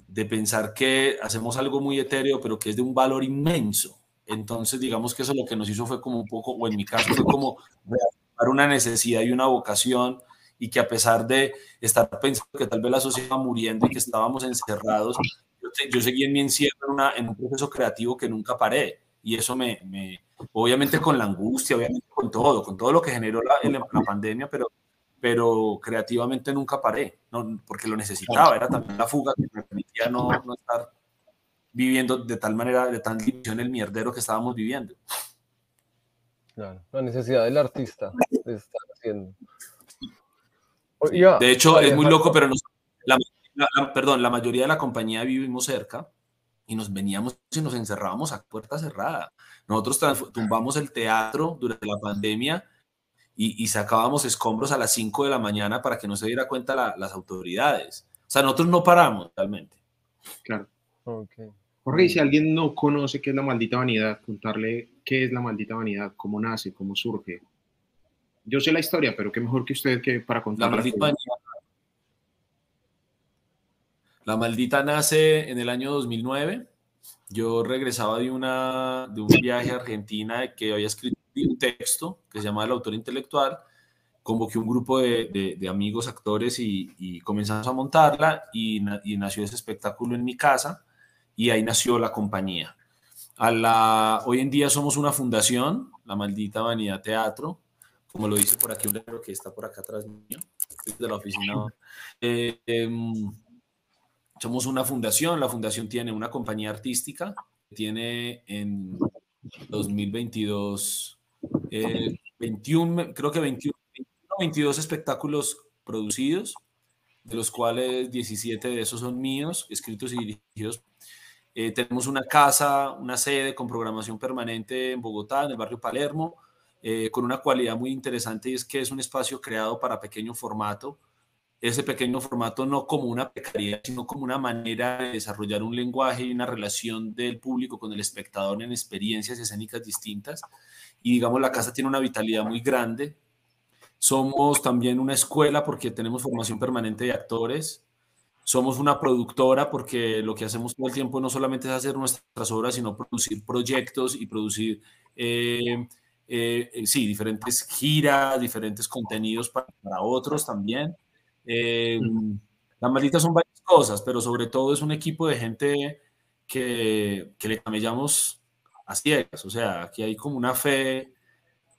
de pensar que hacemos algo muy etéreo, pero que es de un valor inmenso. Entonces, digamos que eso lo que nos hizo fue como un poco, o en mi caso fue como una necesidad y una vocación, y que a pesar de estar pensando que tal vez la sociedad muriendo y que estábamos encerrados, yo, seguí en mi encierro en, una- en un proceso creativo que nunca paré. Y eso me, me- obviamente con la angustia, obviamente con todo, con todo lo que generó la, pandemia, pero, pero creativamente nunca paré, no, porque lo necesitaba, era también la fuga que me permitía no, no estar viviendo de tal manera, de tan división el mierdero que estábamos viviendo. Claro, la necesidad del artista de estar haciendo. De hecho, es muy loco, pero nos- la, la- la- perdón, la mayoría de la compañía vivimos cerca y nos veníamos y nos encerrábamos a puerta cerrada. Nosotros tumbamos el teatro durante la pandemia y, y sacábamos escombros a las 5 de la mañana para que no se diera cuenta la- las autoridades. O sea, nosotros no paramos realmente. Claro. Ok. Jorge, y si alguien no conoce qué es la maldita vanidad, contarle qué es la maldita vanidad, cómo nace, cómo surge. Yo sé la historia, pero qué mejor que usted que para La contarla. maldita, vanidad- la maldita nace en el año 2009. Yo regresaba de, una, de un viaje a Argentina que había escrito un texto que se llamaba El autor intelectual. Convoqué un grupo de, de- amigos, actores y, y comenzamos a montarla y, na- y nació ese espectáculo en mi casa y ahí nació la compañía. Hoy en día somos una fundación, la maldita Vanidad Teatro, como lo dice por aquí un letrero que está por acá atrás mío, de la oficina. Eh, em, somos una fundación, la fundación tiene una compañía artística, tiene en 2022 eh, 21, creo que 21, 21, 22 espectáculos producidos, de los cuales 17 de esos son míos, escritos y dirigidos. Eh, tenemos una casa, una sede con programación permanente en Bogotá, en el barrio Palermo, eh, con una cualidad muy interesante y es que es un espacio creado para pequeño formato. Ese pequeño formato no como una precariedad, sino como una manera de desarrollar un lenguaje y una relación del público con el espectador en experiencias escénicas distintas. Y digamos, la casa tiene una vitalidad muy grande. Somos también una escuela porque tenemos formación permanente de actores. somos una productora porque lo que hacemos todo el tiempo no solamente es hacer nuestras obras, sino producir proyectos y producir, eh, eh, eh, sí, diferentes giras, diferentes contenidos para, otros también. Las malditas son varias cosas, pero sobre todo es un equipo de gente que, que le camellamos a ciegas, o sea, que hay como una fe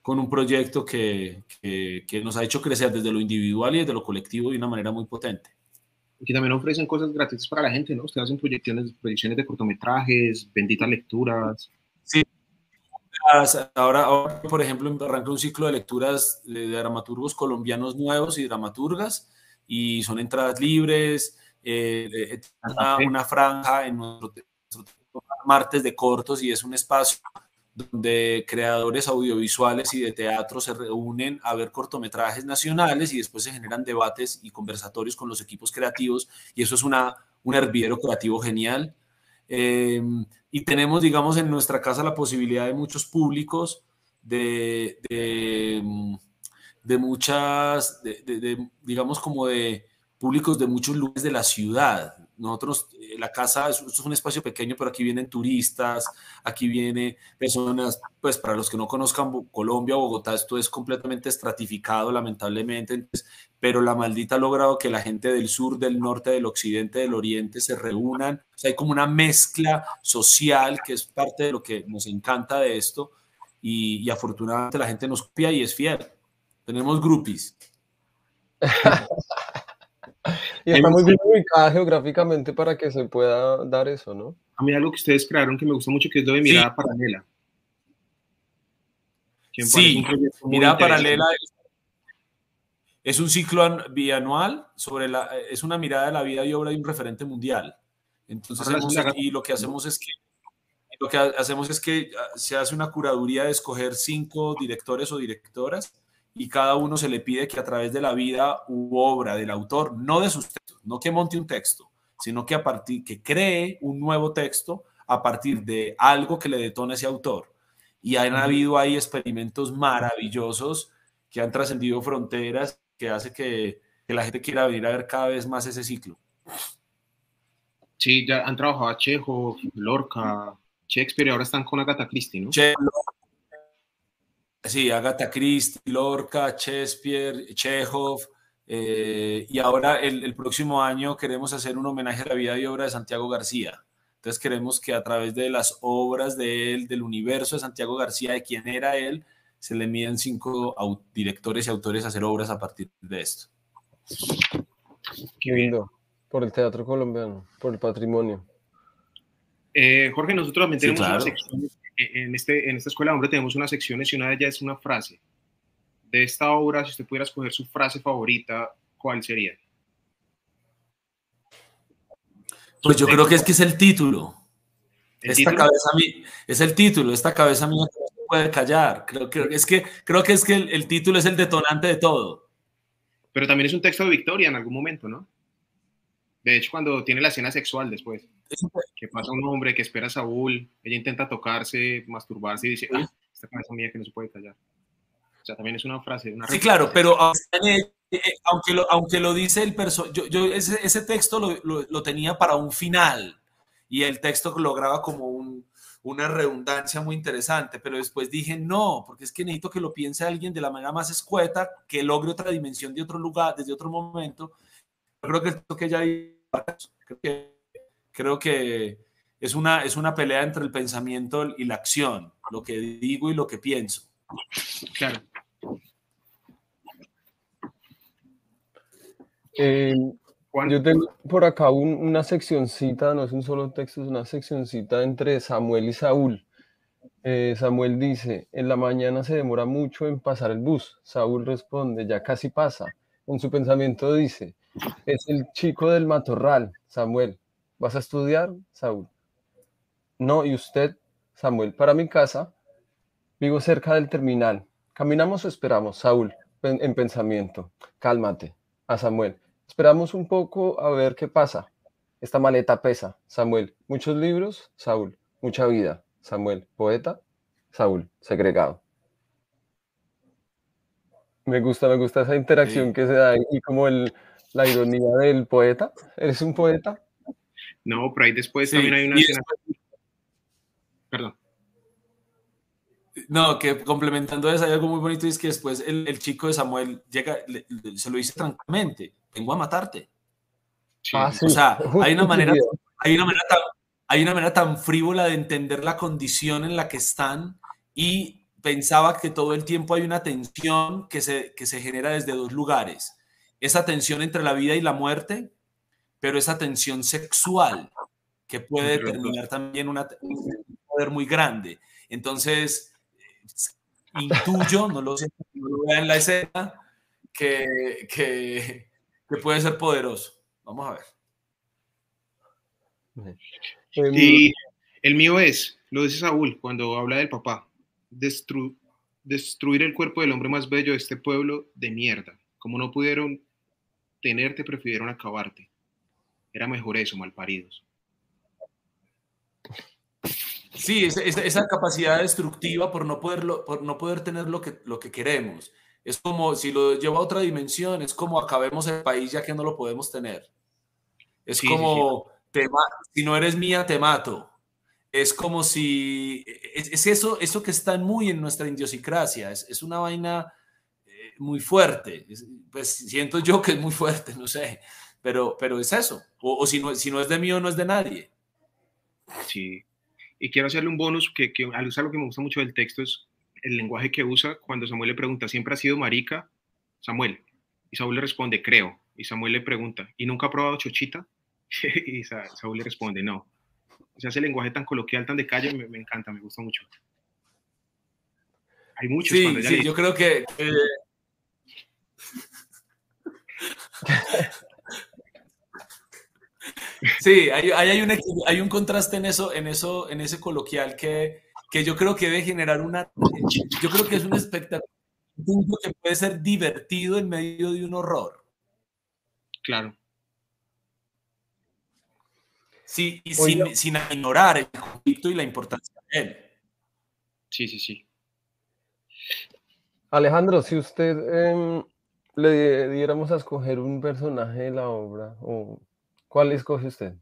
con un proyecto que, que, que nos ha hecho crecer desde lo individual y desde lo colectivo de una manera muy potente y que también ofrecen cosas gratis para la gente, ¿no? Ustedes hacen proyecciones, proyecciones de cortometrajes, benditas lecturas. Sí. Ahora, por ejemplo, arranca un ciclo de lecturas de, dramaturgos colombianos nuevos y dramaturgas, y son entradas libres, eh, una, una, franja en nuestro, nuestro martes de cortos, y es un espacio donde creadores audiovisuales y de teatro se reúnen a ver cortometrajes nacionales y después se generan debates y conversatorios con los equipos creativos y eso es una, un hervidero creativo genial. Em, y tenemos, digamos, en nuestra casa la posibilidad de muchos públicos, de, de, de muchas, de, digamos, como de públicos de muchos lugares de la ciudad, nosotros, eh, la casa es, un espacio pequeño, pero aquí vienen turistas, aquí vienen personas, pues para los que no conozcan Colombia, Bogotá, esto es completamente estratificado, lamentablemente, pero la maldita ha logrado que la gente del sur, del norte, del occidente, del oriente se reúnan. O hay como una mezcla social que es parte de lo que nos encanta de esto y, y afortunadamente la gente nos copia y es fiel. Tenemos groupies. Y está muy bien ubicada geográficamente para que se pueda dar eso, ¿no? A mí algo que ustedes crearon que me gusta mucho, que es lo de mirada paralela. Sí, mirada paralela es, un ciclo bianual sobre la, es una mirada de la vida y obra de un referente mundial. Entonces, y lo que hacemos es que lo que hacemos es que ah, se hace una curaduría de escoger cinco directores o directoras y cada uno se le pide que a través de la vida u obra del autor, no de sus textos, no que monte un texto, sino que a partir que cree un nuevo texto a partir de algo que le detona ese autor. Y han habido ahí experimentos maravillosos que han trascendido fronteras, que hace que, que, la gente quiera venir a ver cada vez más ese ciclo. Sí, ya han trabajado a Chejo, Lorca, Shakespeare y ahora están con Agatha Christie, ¿no? Sí, Agatha Christie, Lorca, Shakespeare, Chekhov. Eh, y ahora el, próximo año queremos hacer un homenaje a la vida y obra de Santiago García. Entonces queremos que a través de las obras de él, del universo de Santiago García, de quién era él, se le miden cinco directores y autores a hacer obras a partir de esto. Qué lindo. Por el teatro colombiano, por el patrimonio. Eh, Jorge, nosotros también tenemos una sección en, este, en esta escuela hombre tenemos unas secciones y una de ellas es una frase. De esta obra, si usted pudiera escoger su frase favorita, ¿cuál sería? Pues yo creo que es que es el título. esta cabeza es el título, esta cabeza mía no se puede callar. Creo, que es que, creo que es que el, título es el detonante de todo. Pero también es un texto de Victoria en algún momento, ¿no? De hecho, cuando tiene la escena sexual después que pasa un hombre que espera a Saúl, ella intenta tocarse, masturbarse y dice, ah, esta cabeza mía que no se puede callar. O sea, también es una frase. Una sí, claro, pero eh, aunque lo, aunque lo dice el personaje, yo, yo, ese, ese texto lo, lo, lo, tenía para un final y el texto lograba como un, una redundancia muy interesante, pero después dije, no, porque es que necesito que lo piense alguien de la manera más escueta, que logre otra dimensión de otro lugar, desde otro momento. Creo que esto que ya creo que creo que es una, es una pelea entre el pensamiento y la acción, lo que digo y lo que pienso. Claro. Eh, yo tengo por acá una seccioncita, no es un solo texto, es una seccioncita entre Samuel y Saúl. Eh, Samuel dice, en la mañana se demora mucho en pasar el bus. Saúl responde, ya casi pasa. En su pensamiento dice, es el chico del matorral, Samuel. ¿Vas a estudiar, Saúl? No, ¿y usted, Samuel? Para mi casa, vivo cerca del terminal. ¿Caminamos o esperamos, Saúl? En, pensamiento. Cálmate. A Samuel. Esperamos un poco a ver qué pasa. Esta maleta pesa, Samuel. Muchos libros, Saúl. Mucha vida, Samuel. Poeta, Saúl. Segregado. Me gusta, me gusta esa interacción que se da y como el, la ironía del poeta. ¿Eres un poeta? No, pero ahí después también hay una escena. Perdón. No, que complementando eso, hay algo muy bonito y es que después el, chico de Samuel llega, se lo dice tranquilamente, vengo a matarte. Ah, o sea, hay una manera, hay una manera tan, hay una manera tan frívola de entender la condición en la que están y pensaba que todo el tiempo hay una tensión que se, que se genera desde dos lugares. Esa tensión entre la vida y la muerte, pero esa tensión sexual que puede determinar también una, un poder muy grande. Entonces, intuyo, no lo sé, no lo vea en la escena, que, que, que puede ser poderoso. Vamos a ver. Y el mío es, lo dice Saúl cuando habla del papá, destruir el cuerpo del hombre más bello de este pueblo de mierda. Como no pudieron tenerte, prefirieron acabarte. Era mejor eso, malparidos. Sí, esa, esa, capacidad destructiva por no, poderlo, por no poder tener lo que, lo que queremos. Es como, si lo lleva a otra dimensión, es como acabemos el país ya que no lo podemos tener. Es como, si no eres mía, te mato. Es como si, es, eso, eso que está muy en nuestra idiosincrasia, es, es una vaina muy fuerte. pues siento yo que es muy fuerte, no sé, pero, pero es eso. O, si, no, si no es de mí o no es de nadie. Sí. Y quiero hacerle un bonus que, que algo que me gusta mucho del texto es el lenguaje que usa cuando Samuel le pregunta, ¿siempre ha sido marica? Samuel. Y Saúl le responde, creo. Y Samuel le pregunta, ¿y nunca ha probado chochita? y Saúl le responde, no. O sea, ese lenguaje tan coloquial, tan de calle, me, encanta, me gusta mucho. Hay muchos. Sí, sí, yo creo que... sí, hay, hay, un, hay un contraste en eso, en eso, en ese coloquial que, que yo creo que debe generar una, yo creo que es un espectáculo que puede ser divertido en medio de un horror. Claro. Sí, y sin, sin, ignorar el conflicto y la importancia de él. Sí, sí, sí. Alejandro, si usted em, le diéramos a escoger un personaje de la obra, ¿cuál escoge usted?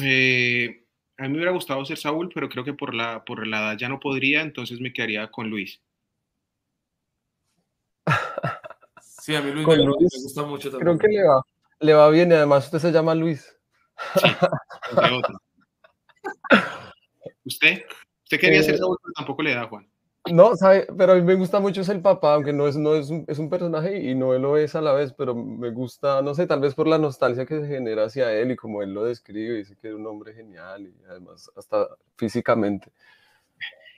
Eh, a mí me hubiera gustado ser Saúl, pero creo que por la, por la edad ya no podría, entonces me quedaría con Luis. Sí, a mí Luis, me, gusta mucho también. Creo que le va, le va bien y además usted se llama Luis. ¿Usted? ¿Usted quería ser Saúl, pero tampoco le da, Juan? No, sabe, pero a mí me gusta mucho es el papá, aunque no es, no es, un, es un personaje y no lo es a la vez, pero me gusta, no sé, tal vez por la nostalgia que se genera hacia él y como él lo describe, dice que es un hombre genial y además hasta físicamente.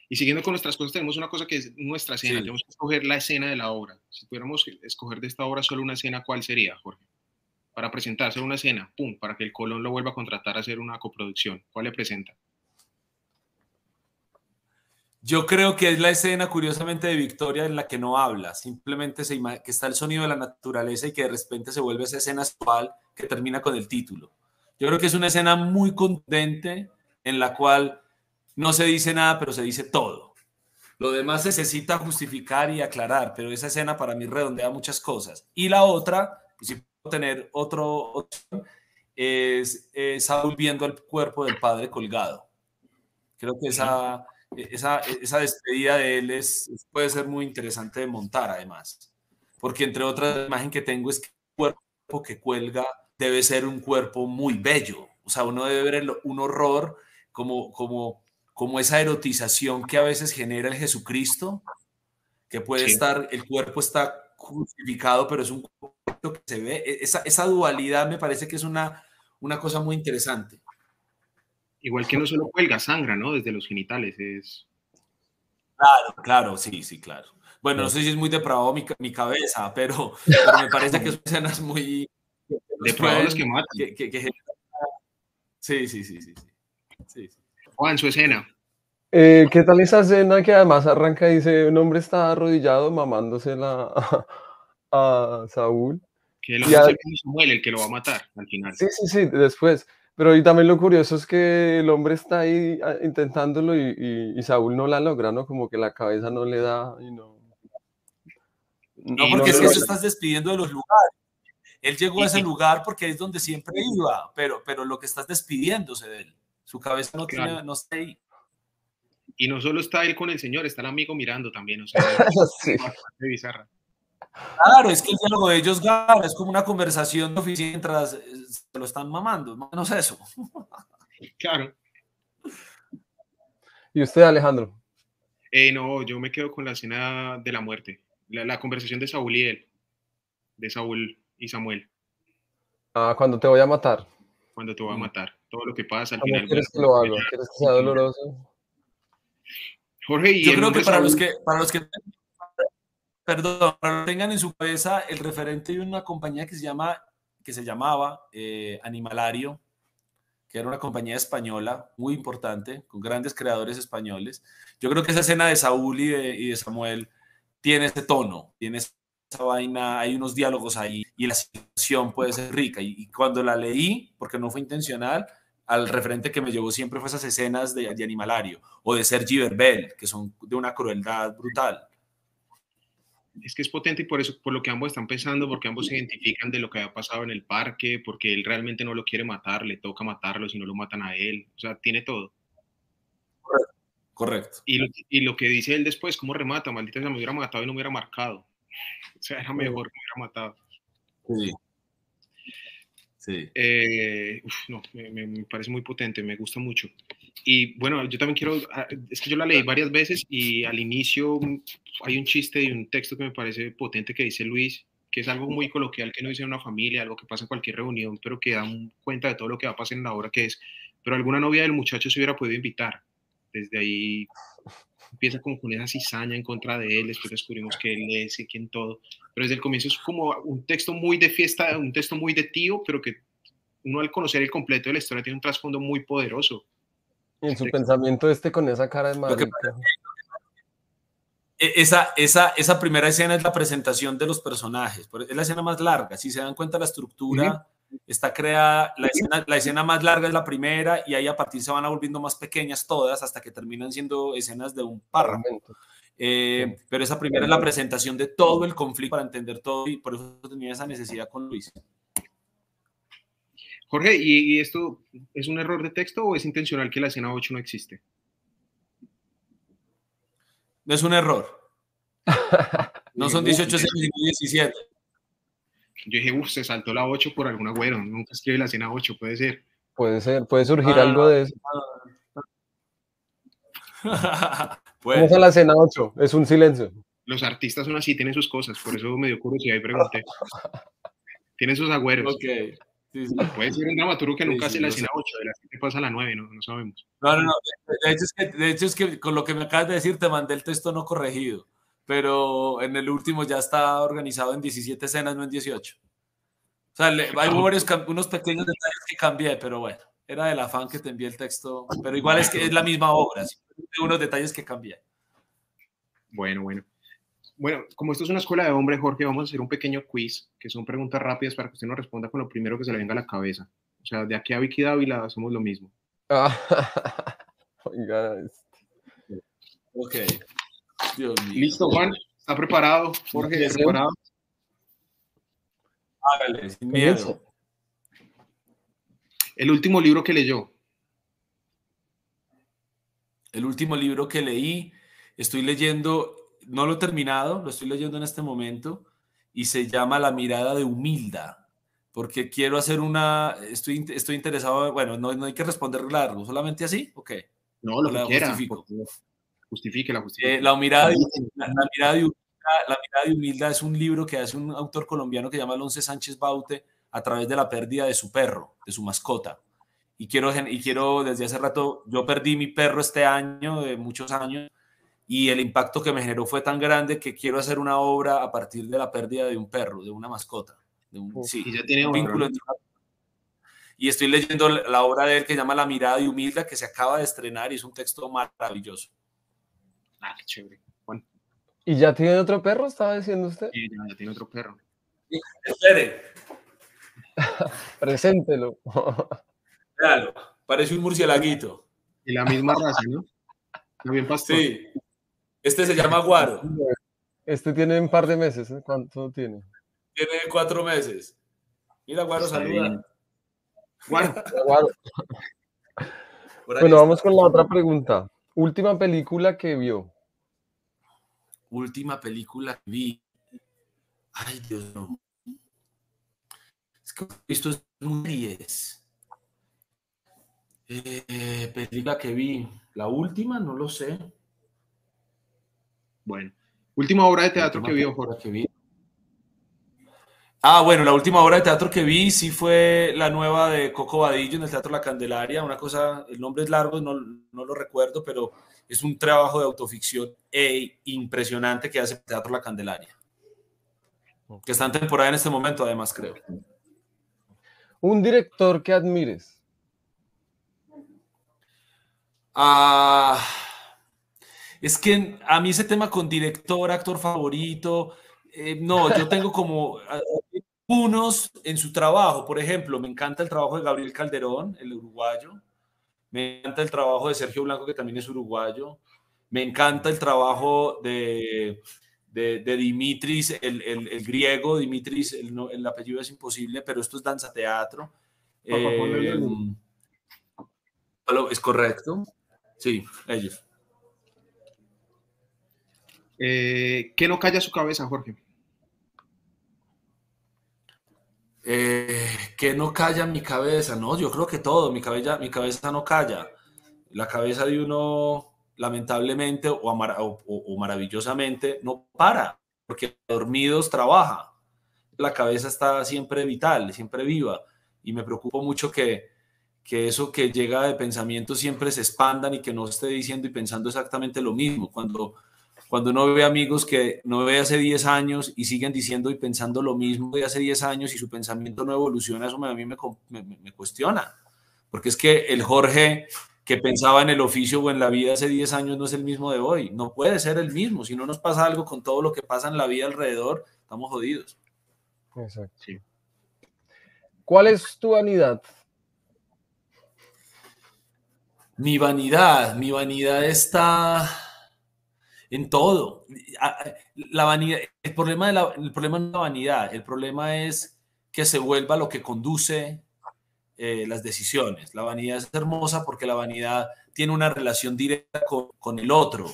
Y siguiendo con nuestras cosas, tenemos una cosa que es nuestra escena, tenemos que escoger la escena de la obra. Si pudiéramos escoger de esta obra solo una escena, ¿cuál sería, Jorge? Para presentarse una escena, pum, para que el Colón lo vuelva a contratar a hacer una coproducción. ¿Cuál le presenta? Yo creo que es la escena, curiosamente, de Victoria en la que no habla, simplemente se que está el sonido de la naturaleza y que de repente se vuelve esa escena actual que termina con el título. Yo creo que es una escena muy contundente en la cual no se dice nada, pero se dice todo. Lo demás necesita justificar y aclarar, pero esa escena para mí redondea muchas cosas. Y la otra, pues si puedo tener otro, es, es Saúl viendo el cuerpo del padre colgado. Creo que esa esa, esa despedida de él es, puede ser muy interesante de montar además, porque entre otras imagen que tengo es que el cuerpo que cuelga debe ser un cuerpo muy bello, o sea, uno debe ver un horror como, como, como esa erotización que a veces genera el Jesucristo, que puede estar, el cuerpo está justificado, pero es un cuerpo que se ve, e, esa, esa dualidad me parece que es una, una cosa muy interesante. Igual que no solo cuelga, sangra, ¿no? Desde los genitales, es... Claro, claro, sí, sí, claro. Bueno, no sé si es muy depravado mi, mi cabeza, pero, me parece que son escenas muy... Depravados que matan. sí, sí, sí, sí, sí, Juan, su escena. Eh, ¿Qué tal esa escena que además arranca y dice, un hombre está arrodillado mamándosela a, a Saúl? Que el hombre es Samuel, el que lo va a matar al final. Sí, sí, sí, después. Pero y también lo curioso es que el hombre está ahí ah, intentándolo y, Saúl no la logra, ¿no? Como que la cabeza no le da y no. No, porque si eso estás despidiendo de los lugares. Él llegó a ese lugar porque es donde siempre iba, pero, pero lo que estás despidiéndose de él. Su cabeza no, tiene, no está ahí. Y no solo está él con el Señor, está el amigo mirando también. O sea, Sí. bizarra. Claro, es que el diálogo de ellos gana, es como una conversación de oficina mientras eh, se lo están mamando, menos eso. Claro. ¿Y usted, Alejandro? Eh, no, yo me quedo con la escena de la muerte, la, la conversación de Saúl y él, de Saúl y Samuel, Ah, cuando te voy a matar. cuando te va a matar, todo lo que pasa al ¿Cómo final. quieres que lo haga? ¿Quieres que sea doloroso? Jorge, y Yo creo que para los que, para los que, perdón, tengan en su cabeza el referente de una compañía que se llama, llamaba eh, Animalario, que era una compañía española muy importante, con grandes creadores españoles. Yo creo que esa escena de Saúl y de, Samuel tiene ese tono, tiene esa vaina, hay unos diálogos ahí y la situación puede ser rica. Y, y cuando la leí, porque no fue intencional, al referente que me llevó siempre fue esas escenas de, de Animalario o de Sergi Verbel, que son de una crueldad brutal. Es que es potente y por eso, por lo que ambos están pensando, porque ambos se identifican de lo que ha pasado en el parque, porque él realmente no lo quiere matar, le toca matarlo si no lo matan a él, o sea, tiene todo. Correcto. Y lo, y lo que dice él después, ¿cómo remata? Maldita sea, me hubiera matado y no me hubiera marcado. O sea, era mejor que me hubiera matado. Sí. Sí. Eh, uf, no, me, me- parece muy potente, me gusta mucho. Y bueno, yo también quiero, ah, es que yo la leí varias veces y al inicio hay un chiste y un texto que me parece potente que dice Luis, que es algo muy coloquial que no dice en una familia, algo que pasa en cualquier reunión, pero que da cuenta de todo lo que va a pasar en la obra, que es, pero alguna novia del muchacho se hubiera podido invitar. Desde ahí empieza como con esa cizaña en contra de él, después descubrimos que él es y quien todo, pero desde el comienzo es como un texto muy de fiesta, un texto muy de tío, pero que uno al conocer el completo de la historia tiene un trasfondo muy poderoso. Y en su Sí. pensamiento este con esa cara de marica. Esa, esa, esa primera escena es la presentación de los personajes. Es la escena más larga. Si se dan cuenta, la estructura está creada. La escena, la escena más larga es la primera y ahí a partir se van volviendo más pequeñas todas hasta que terminan siendo escenas de un párrafo. Eh, pero esa primera es la presentación de todo el conflicto para entender todo y por eso tenía esa necesidad con Luis. Jorge, ¿y, y esto es un error de texto o es intencional que la escena 8 no existe? No es un error. No son 18 escenas, sino 17. Yo dije, uff, se saltó la 8 por algún agüero, nunca escribe la escena 8, puede ser. Puede ser, puede surgir Ah, algo de eso. Pues, Vamos a la escena 8, es un silencio. Los artistas son así, tienen sus cosas, por eso me dio curiosidad y pregunté. Tienen sus agüeros. ok. Sí, sí. Puede ser un dramaturgo que nunca sí, hace la escena 8, de la que pasa a la 9, no, no sabemos. No, no, no. De hecho, es que, de hecho, es que con lo que me acabas de decir, te mandé el texto no corregido. Pero en el último ya está organizado en 17 escenas, no en 18. O sea, le- hay varios, unos pequeños detalles que cambié, pero bueno, era del afán que te envié el texto. Pero igual es que es la misma obra, unos detalles que cambié. Bueno, bueno. Bueno, como esto es una escuela de hombres, Jorge, vamos a hacer un pequeño quiz, que son preguntas rápidas para que usted nos responda con lo primero que se le venga a la cabeza. O sea, de aquí a Vicky Dávila somos lo mismo. Ah, Oiga, es- Ok. Dios mío. Listo, Juan. ¿Está preparado? Jorge, ¿está preparado? Hágale, sin miedo. El último libro que leyó. El último libro que leí, estoy leyendo, no lo he terminado, lo estoy leyendo en este momento, y se llama La mirada de Humilda, porque quiero hacer una, estoy, estoy interesado, bueno, no, no hay que responder largo, solamente así, ok. No, lo que quiera. justifico. Justifique la justifique. Eh, la, mirada de, la, la mirada de Humilda, La mirada de Humilda es un libro que hace un autor colombiano que se llama Alonso Sánchez Baute a través de la pérdida de su perro, de su mascota. Y quiero, y quiero desde hace rato, yo perdí mi perro este año, de muchos años, y el impacto que me generó fue tan grande que quiero hacer una obra a partir de la pérdida de un perro, de una mascota. De un, Uf, sí, y ya tiene un vínculo entre una- Y estoy leyendo la la obra de él que se llama La mirada de Humilda, que se acaba de estrenar y es un texto maravilloso. Ah, qué chévere. Juan, ¿Y ya tiene otro perro? Estaba diciendo usted. sí, ya, ya tiene otro perro. Espere, Preséntelo. véalo, parece un murcielaguito. Y la misma raza, ¿no? También pastor. Sí. Este se llama Guaro. Este tiene un par de meses. ¿eh? ¿Cuánto tiene? Tiene cuatro meses. Mira, Guaro, saluda. Guaro. Bueno, vamos con la otra pregunta. Última película que vio. Última película que vi. Ay, Dios mío. Es que esto es muy eh, película que vi. La última, no lo sé. Bueno, última obra de teatro que vio, Jorge. Que vi. Ah, bueno, la última obra de teatro que vi sí fue la nueva de Coco Vadillo en el Teatro La Candelaria. Una cosa, el nombre es largo, no, no lo recuerdo, pero es un trabajo de autoficción e impresionante que hace Teatro La Candelaria. Que está en temporada en este momento, además, creo. Un director que admires. Ah, es que a mí ese tema con director, actor favorito, eh, no, yo tengo como unos en su trabajo. Por ejemplo, me encanta el trabajo de Gabriel Calderón, el uruguayo. Me encanta el trabajo de Sergio Blanco, que también es uruguayo. Me encanta el trabajo de, de, Dimitris, el, el, griego. Dimitris, el, el, apellido es imposible, pero esto es danza teatro. Eh, es correcto. Sí, ellos. Eh, ¿Qué no calla su cabeza, Jorge? Eh, que no calla mi cabeza, no, yo creo que todo, mi cabeza, mi cabeza no calla. La cabeza de uno, lamentablemente o, o, maravillosamente, no para, porque dormidos trabaja. La cabeza está siempre vital, siempre viva, y me preocupo mucho que, que eso que llega de pensamiento siempre se expandan y que no esté diciendo y pensando exactamente lo mismo. Cuando cuando uno ve amigos que no ve hace 10 años y siguen diciendo y pensando lo mismo de hace 10 años y su pensamiento no evoluciona, eso a mí me, me, cuestiona. Porque es que el Jorge que pensaba en el oficio o en la vida hace 10 años no es el mismo de hoy. No puede ser el mismo. Si no nos pasa algo con todo lo que pasa en la vida alrededor, estamos jodidos. Exacto. ¿Cuál es tu vanidad? Mi vanidad, mi vanidad está en todo. La vanidad, el problema, de la, el problema no es la vanidad, el problema es que se vuelva lo que conduce eh, las decisiones. La vanidad es hermosa porque la vanidad tiene una relación directa con, el otro.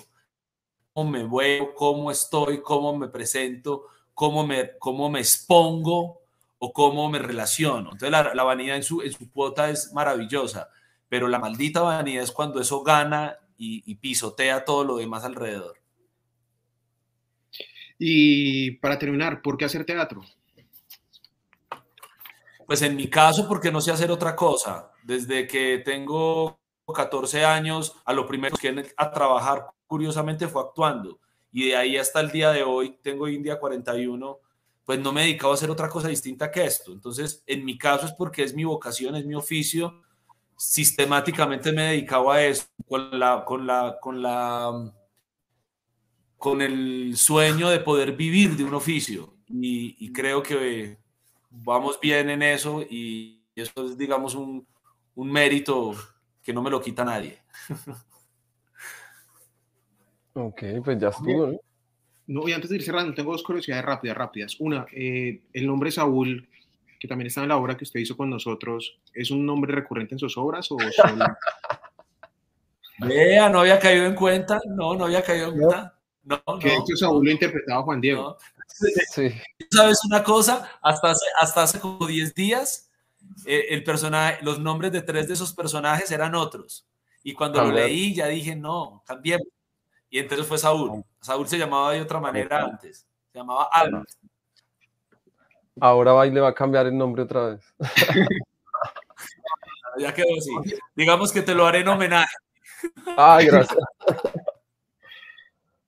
Cómo me veo, cómo estoy, cómo me presento, cómo me, cómo me expongo o cómo me relaciono. Entonces la, vanidad en su, en su cuota es maravillosa, pero la maldita vanidad es cuando eso gana y pisotea todo lo demás alrededor. Y para terminar, ¿por qué hacer teatro? Pues en mi caso, porque no sé hacer otra cosa. Desde que tengo 14 años, a lo primero que a trabajar, curiosamente, fue actuando. Y de ahí hasta el día de hoy, tengo India 41, pues no me he dedicado a hacer otra cosa distinta que esto. Entonces, en mi caso es porque es mi vocación, es mi oficio. Sistemáticamente me he dedicado a eso, con la, con la, con la con el sueño de poder vivir de un oficio y, creo que vamos bien en eso y eso es, digamos, un, mérito que no me lo quita nadie. Ok, pues ya estuvo, ¿no? y antes de ir cerrando, tengo dos curiosidades rápidas, rápidas. Una, eh, el nombre Saúl, que también está en la obra que usted hizo con nosotros, ¿es un nombre recurrente en sus obras o solo... Vea, no había caído en cuenta, no, no había caído en cuenta. No, que de hecho Saúl lo interpretaba Juan Diego. Sí. ¿Sabes una cosa? Hasta hace, hasta hace como 10 días, eh, el personaje, los nombres de tres de esos personajes eran otros. Y cuando lo leí ya dije, no, cambiemos. Y entonces fue Saúl. Saúl se llamaba de otra manera antes. Se llamaba Albert. Ahora va y le va a cambiar el nombre otra vez. ya quedó así. Digamos que te lo haré en homenaje. Ay, gracias.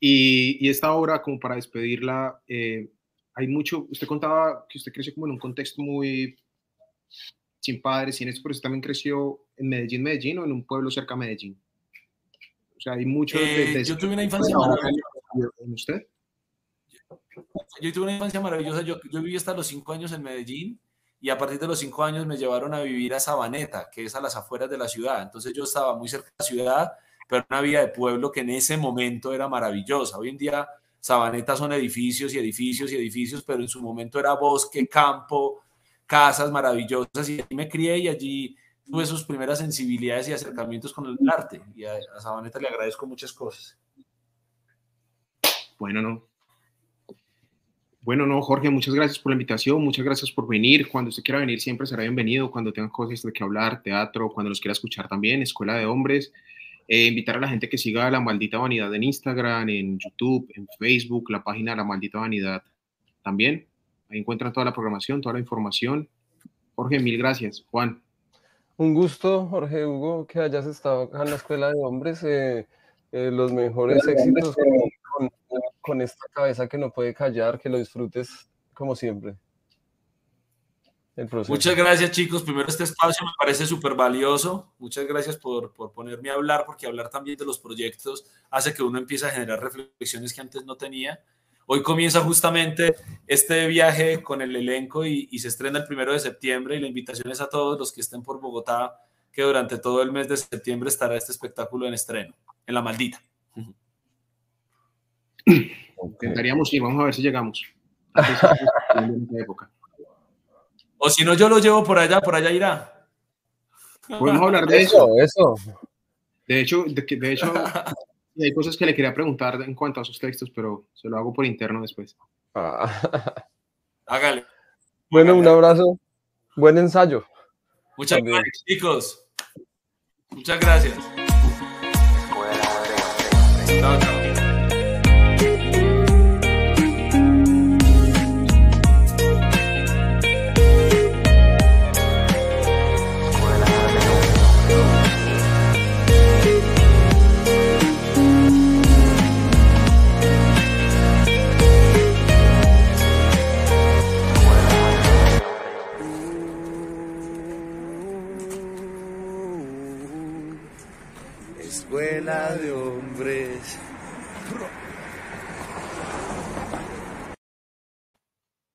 Y, esta obra, como para despedirla, eh, hay mucho, usted contaba que usted creció como en un contexto muy sin padres, sin esto, pero usted también creció en Medellín, Medellín o en un pueblo cerca de Medellín. O sea, hay mucho... Eh, yo tuve una infancia maravillosa. ¿En usted? Yo tuve una infancia maravillosa. Yo, yo viví hasta los cinco años en Medellín y a partir de los cinco años me llevaron a vivir a Sabaneta, que es a las afueras de la ciudad. Entonces yo estaba muy cerca de la ciudad pero una vida de pueblo que en ese momento era maravillosa. Hoy en día Sabaneta son edificios y edificios y edificios, pero en su momento era bosque, campo, casas maravillosas y allí me crié y allí tuve sus primeras sensibilidades y acercamientos con el arte. Y a, a Sabaneta le agradezco muchas cosas. Bueno, no. Bueno, no, Jorge, muchas gracias por la invitación, muchas gracias por venir. Cuando usted quiera venir, siempre será bienvenido. Cuando tenga cosas de que hablar, teatro, cuando nos quiera escuchar también, Escuela de Hombres. Eh, invitar a la gente que siga La Maldita Vanidad en Instagram, en YouTube, en Facebook, la página La Maldita Vanidad también. Ahí encuentran toda la programación, toda la información. Jorge, mil gracias. Juan. Un gusto, Jorge Hugo, que hayas estado acá en la Escuela de Hombres. Eh, eh, los mejores éxitos con, con, esta cabeza que no puede callar, que lo disfrutes como siempre. Muchas gracias chicos. Primero este espacio me parece súper valioso. Muchas gracias por, por, ponerme a hablar, porque hablar también de los proyectos hace que uno empiece a generar reflexiones que antes no tenía. Hoy comienza justamente este viaje con el elenco y, y se estrena el primero de septiembre y la invitación es a todos los que estén por Bogotá que durante todo el mes de septiembre estará este espectáculo en estreno, en La Maldita. Intentaríamos ir, vamos a ver si llegamos. O si no, yo lo llevo por allá, por allá irá. Podemos hablar de eso. eso. De hecho, de, de hecho hay cosas que le quería preguntar en cuanto a sus textos, pero se lo hago por interno después. Ah. Hágale. Bueno, un abrazo. Buen ensayo. Muchas gracias, chicos. Muchas gracias. Chao, chao. Hombres.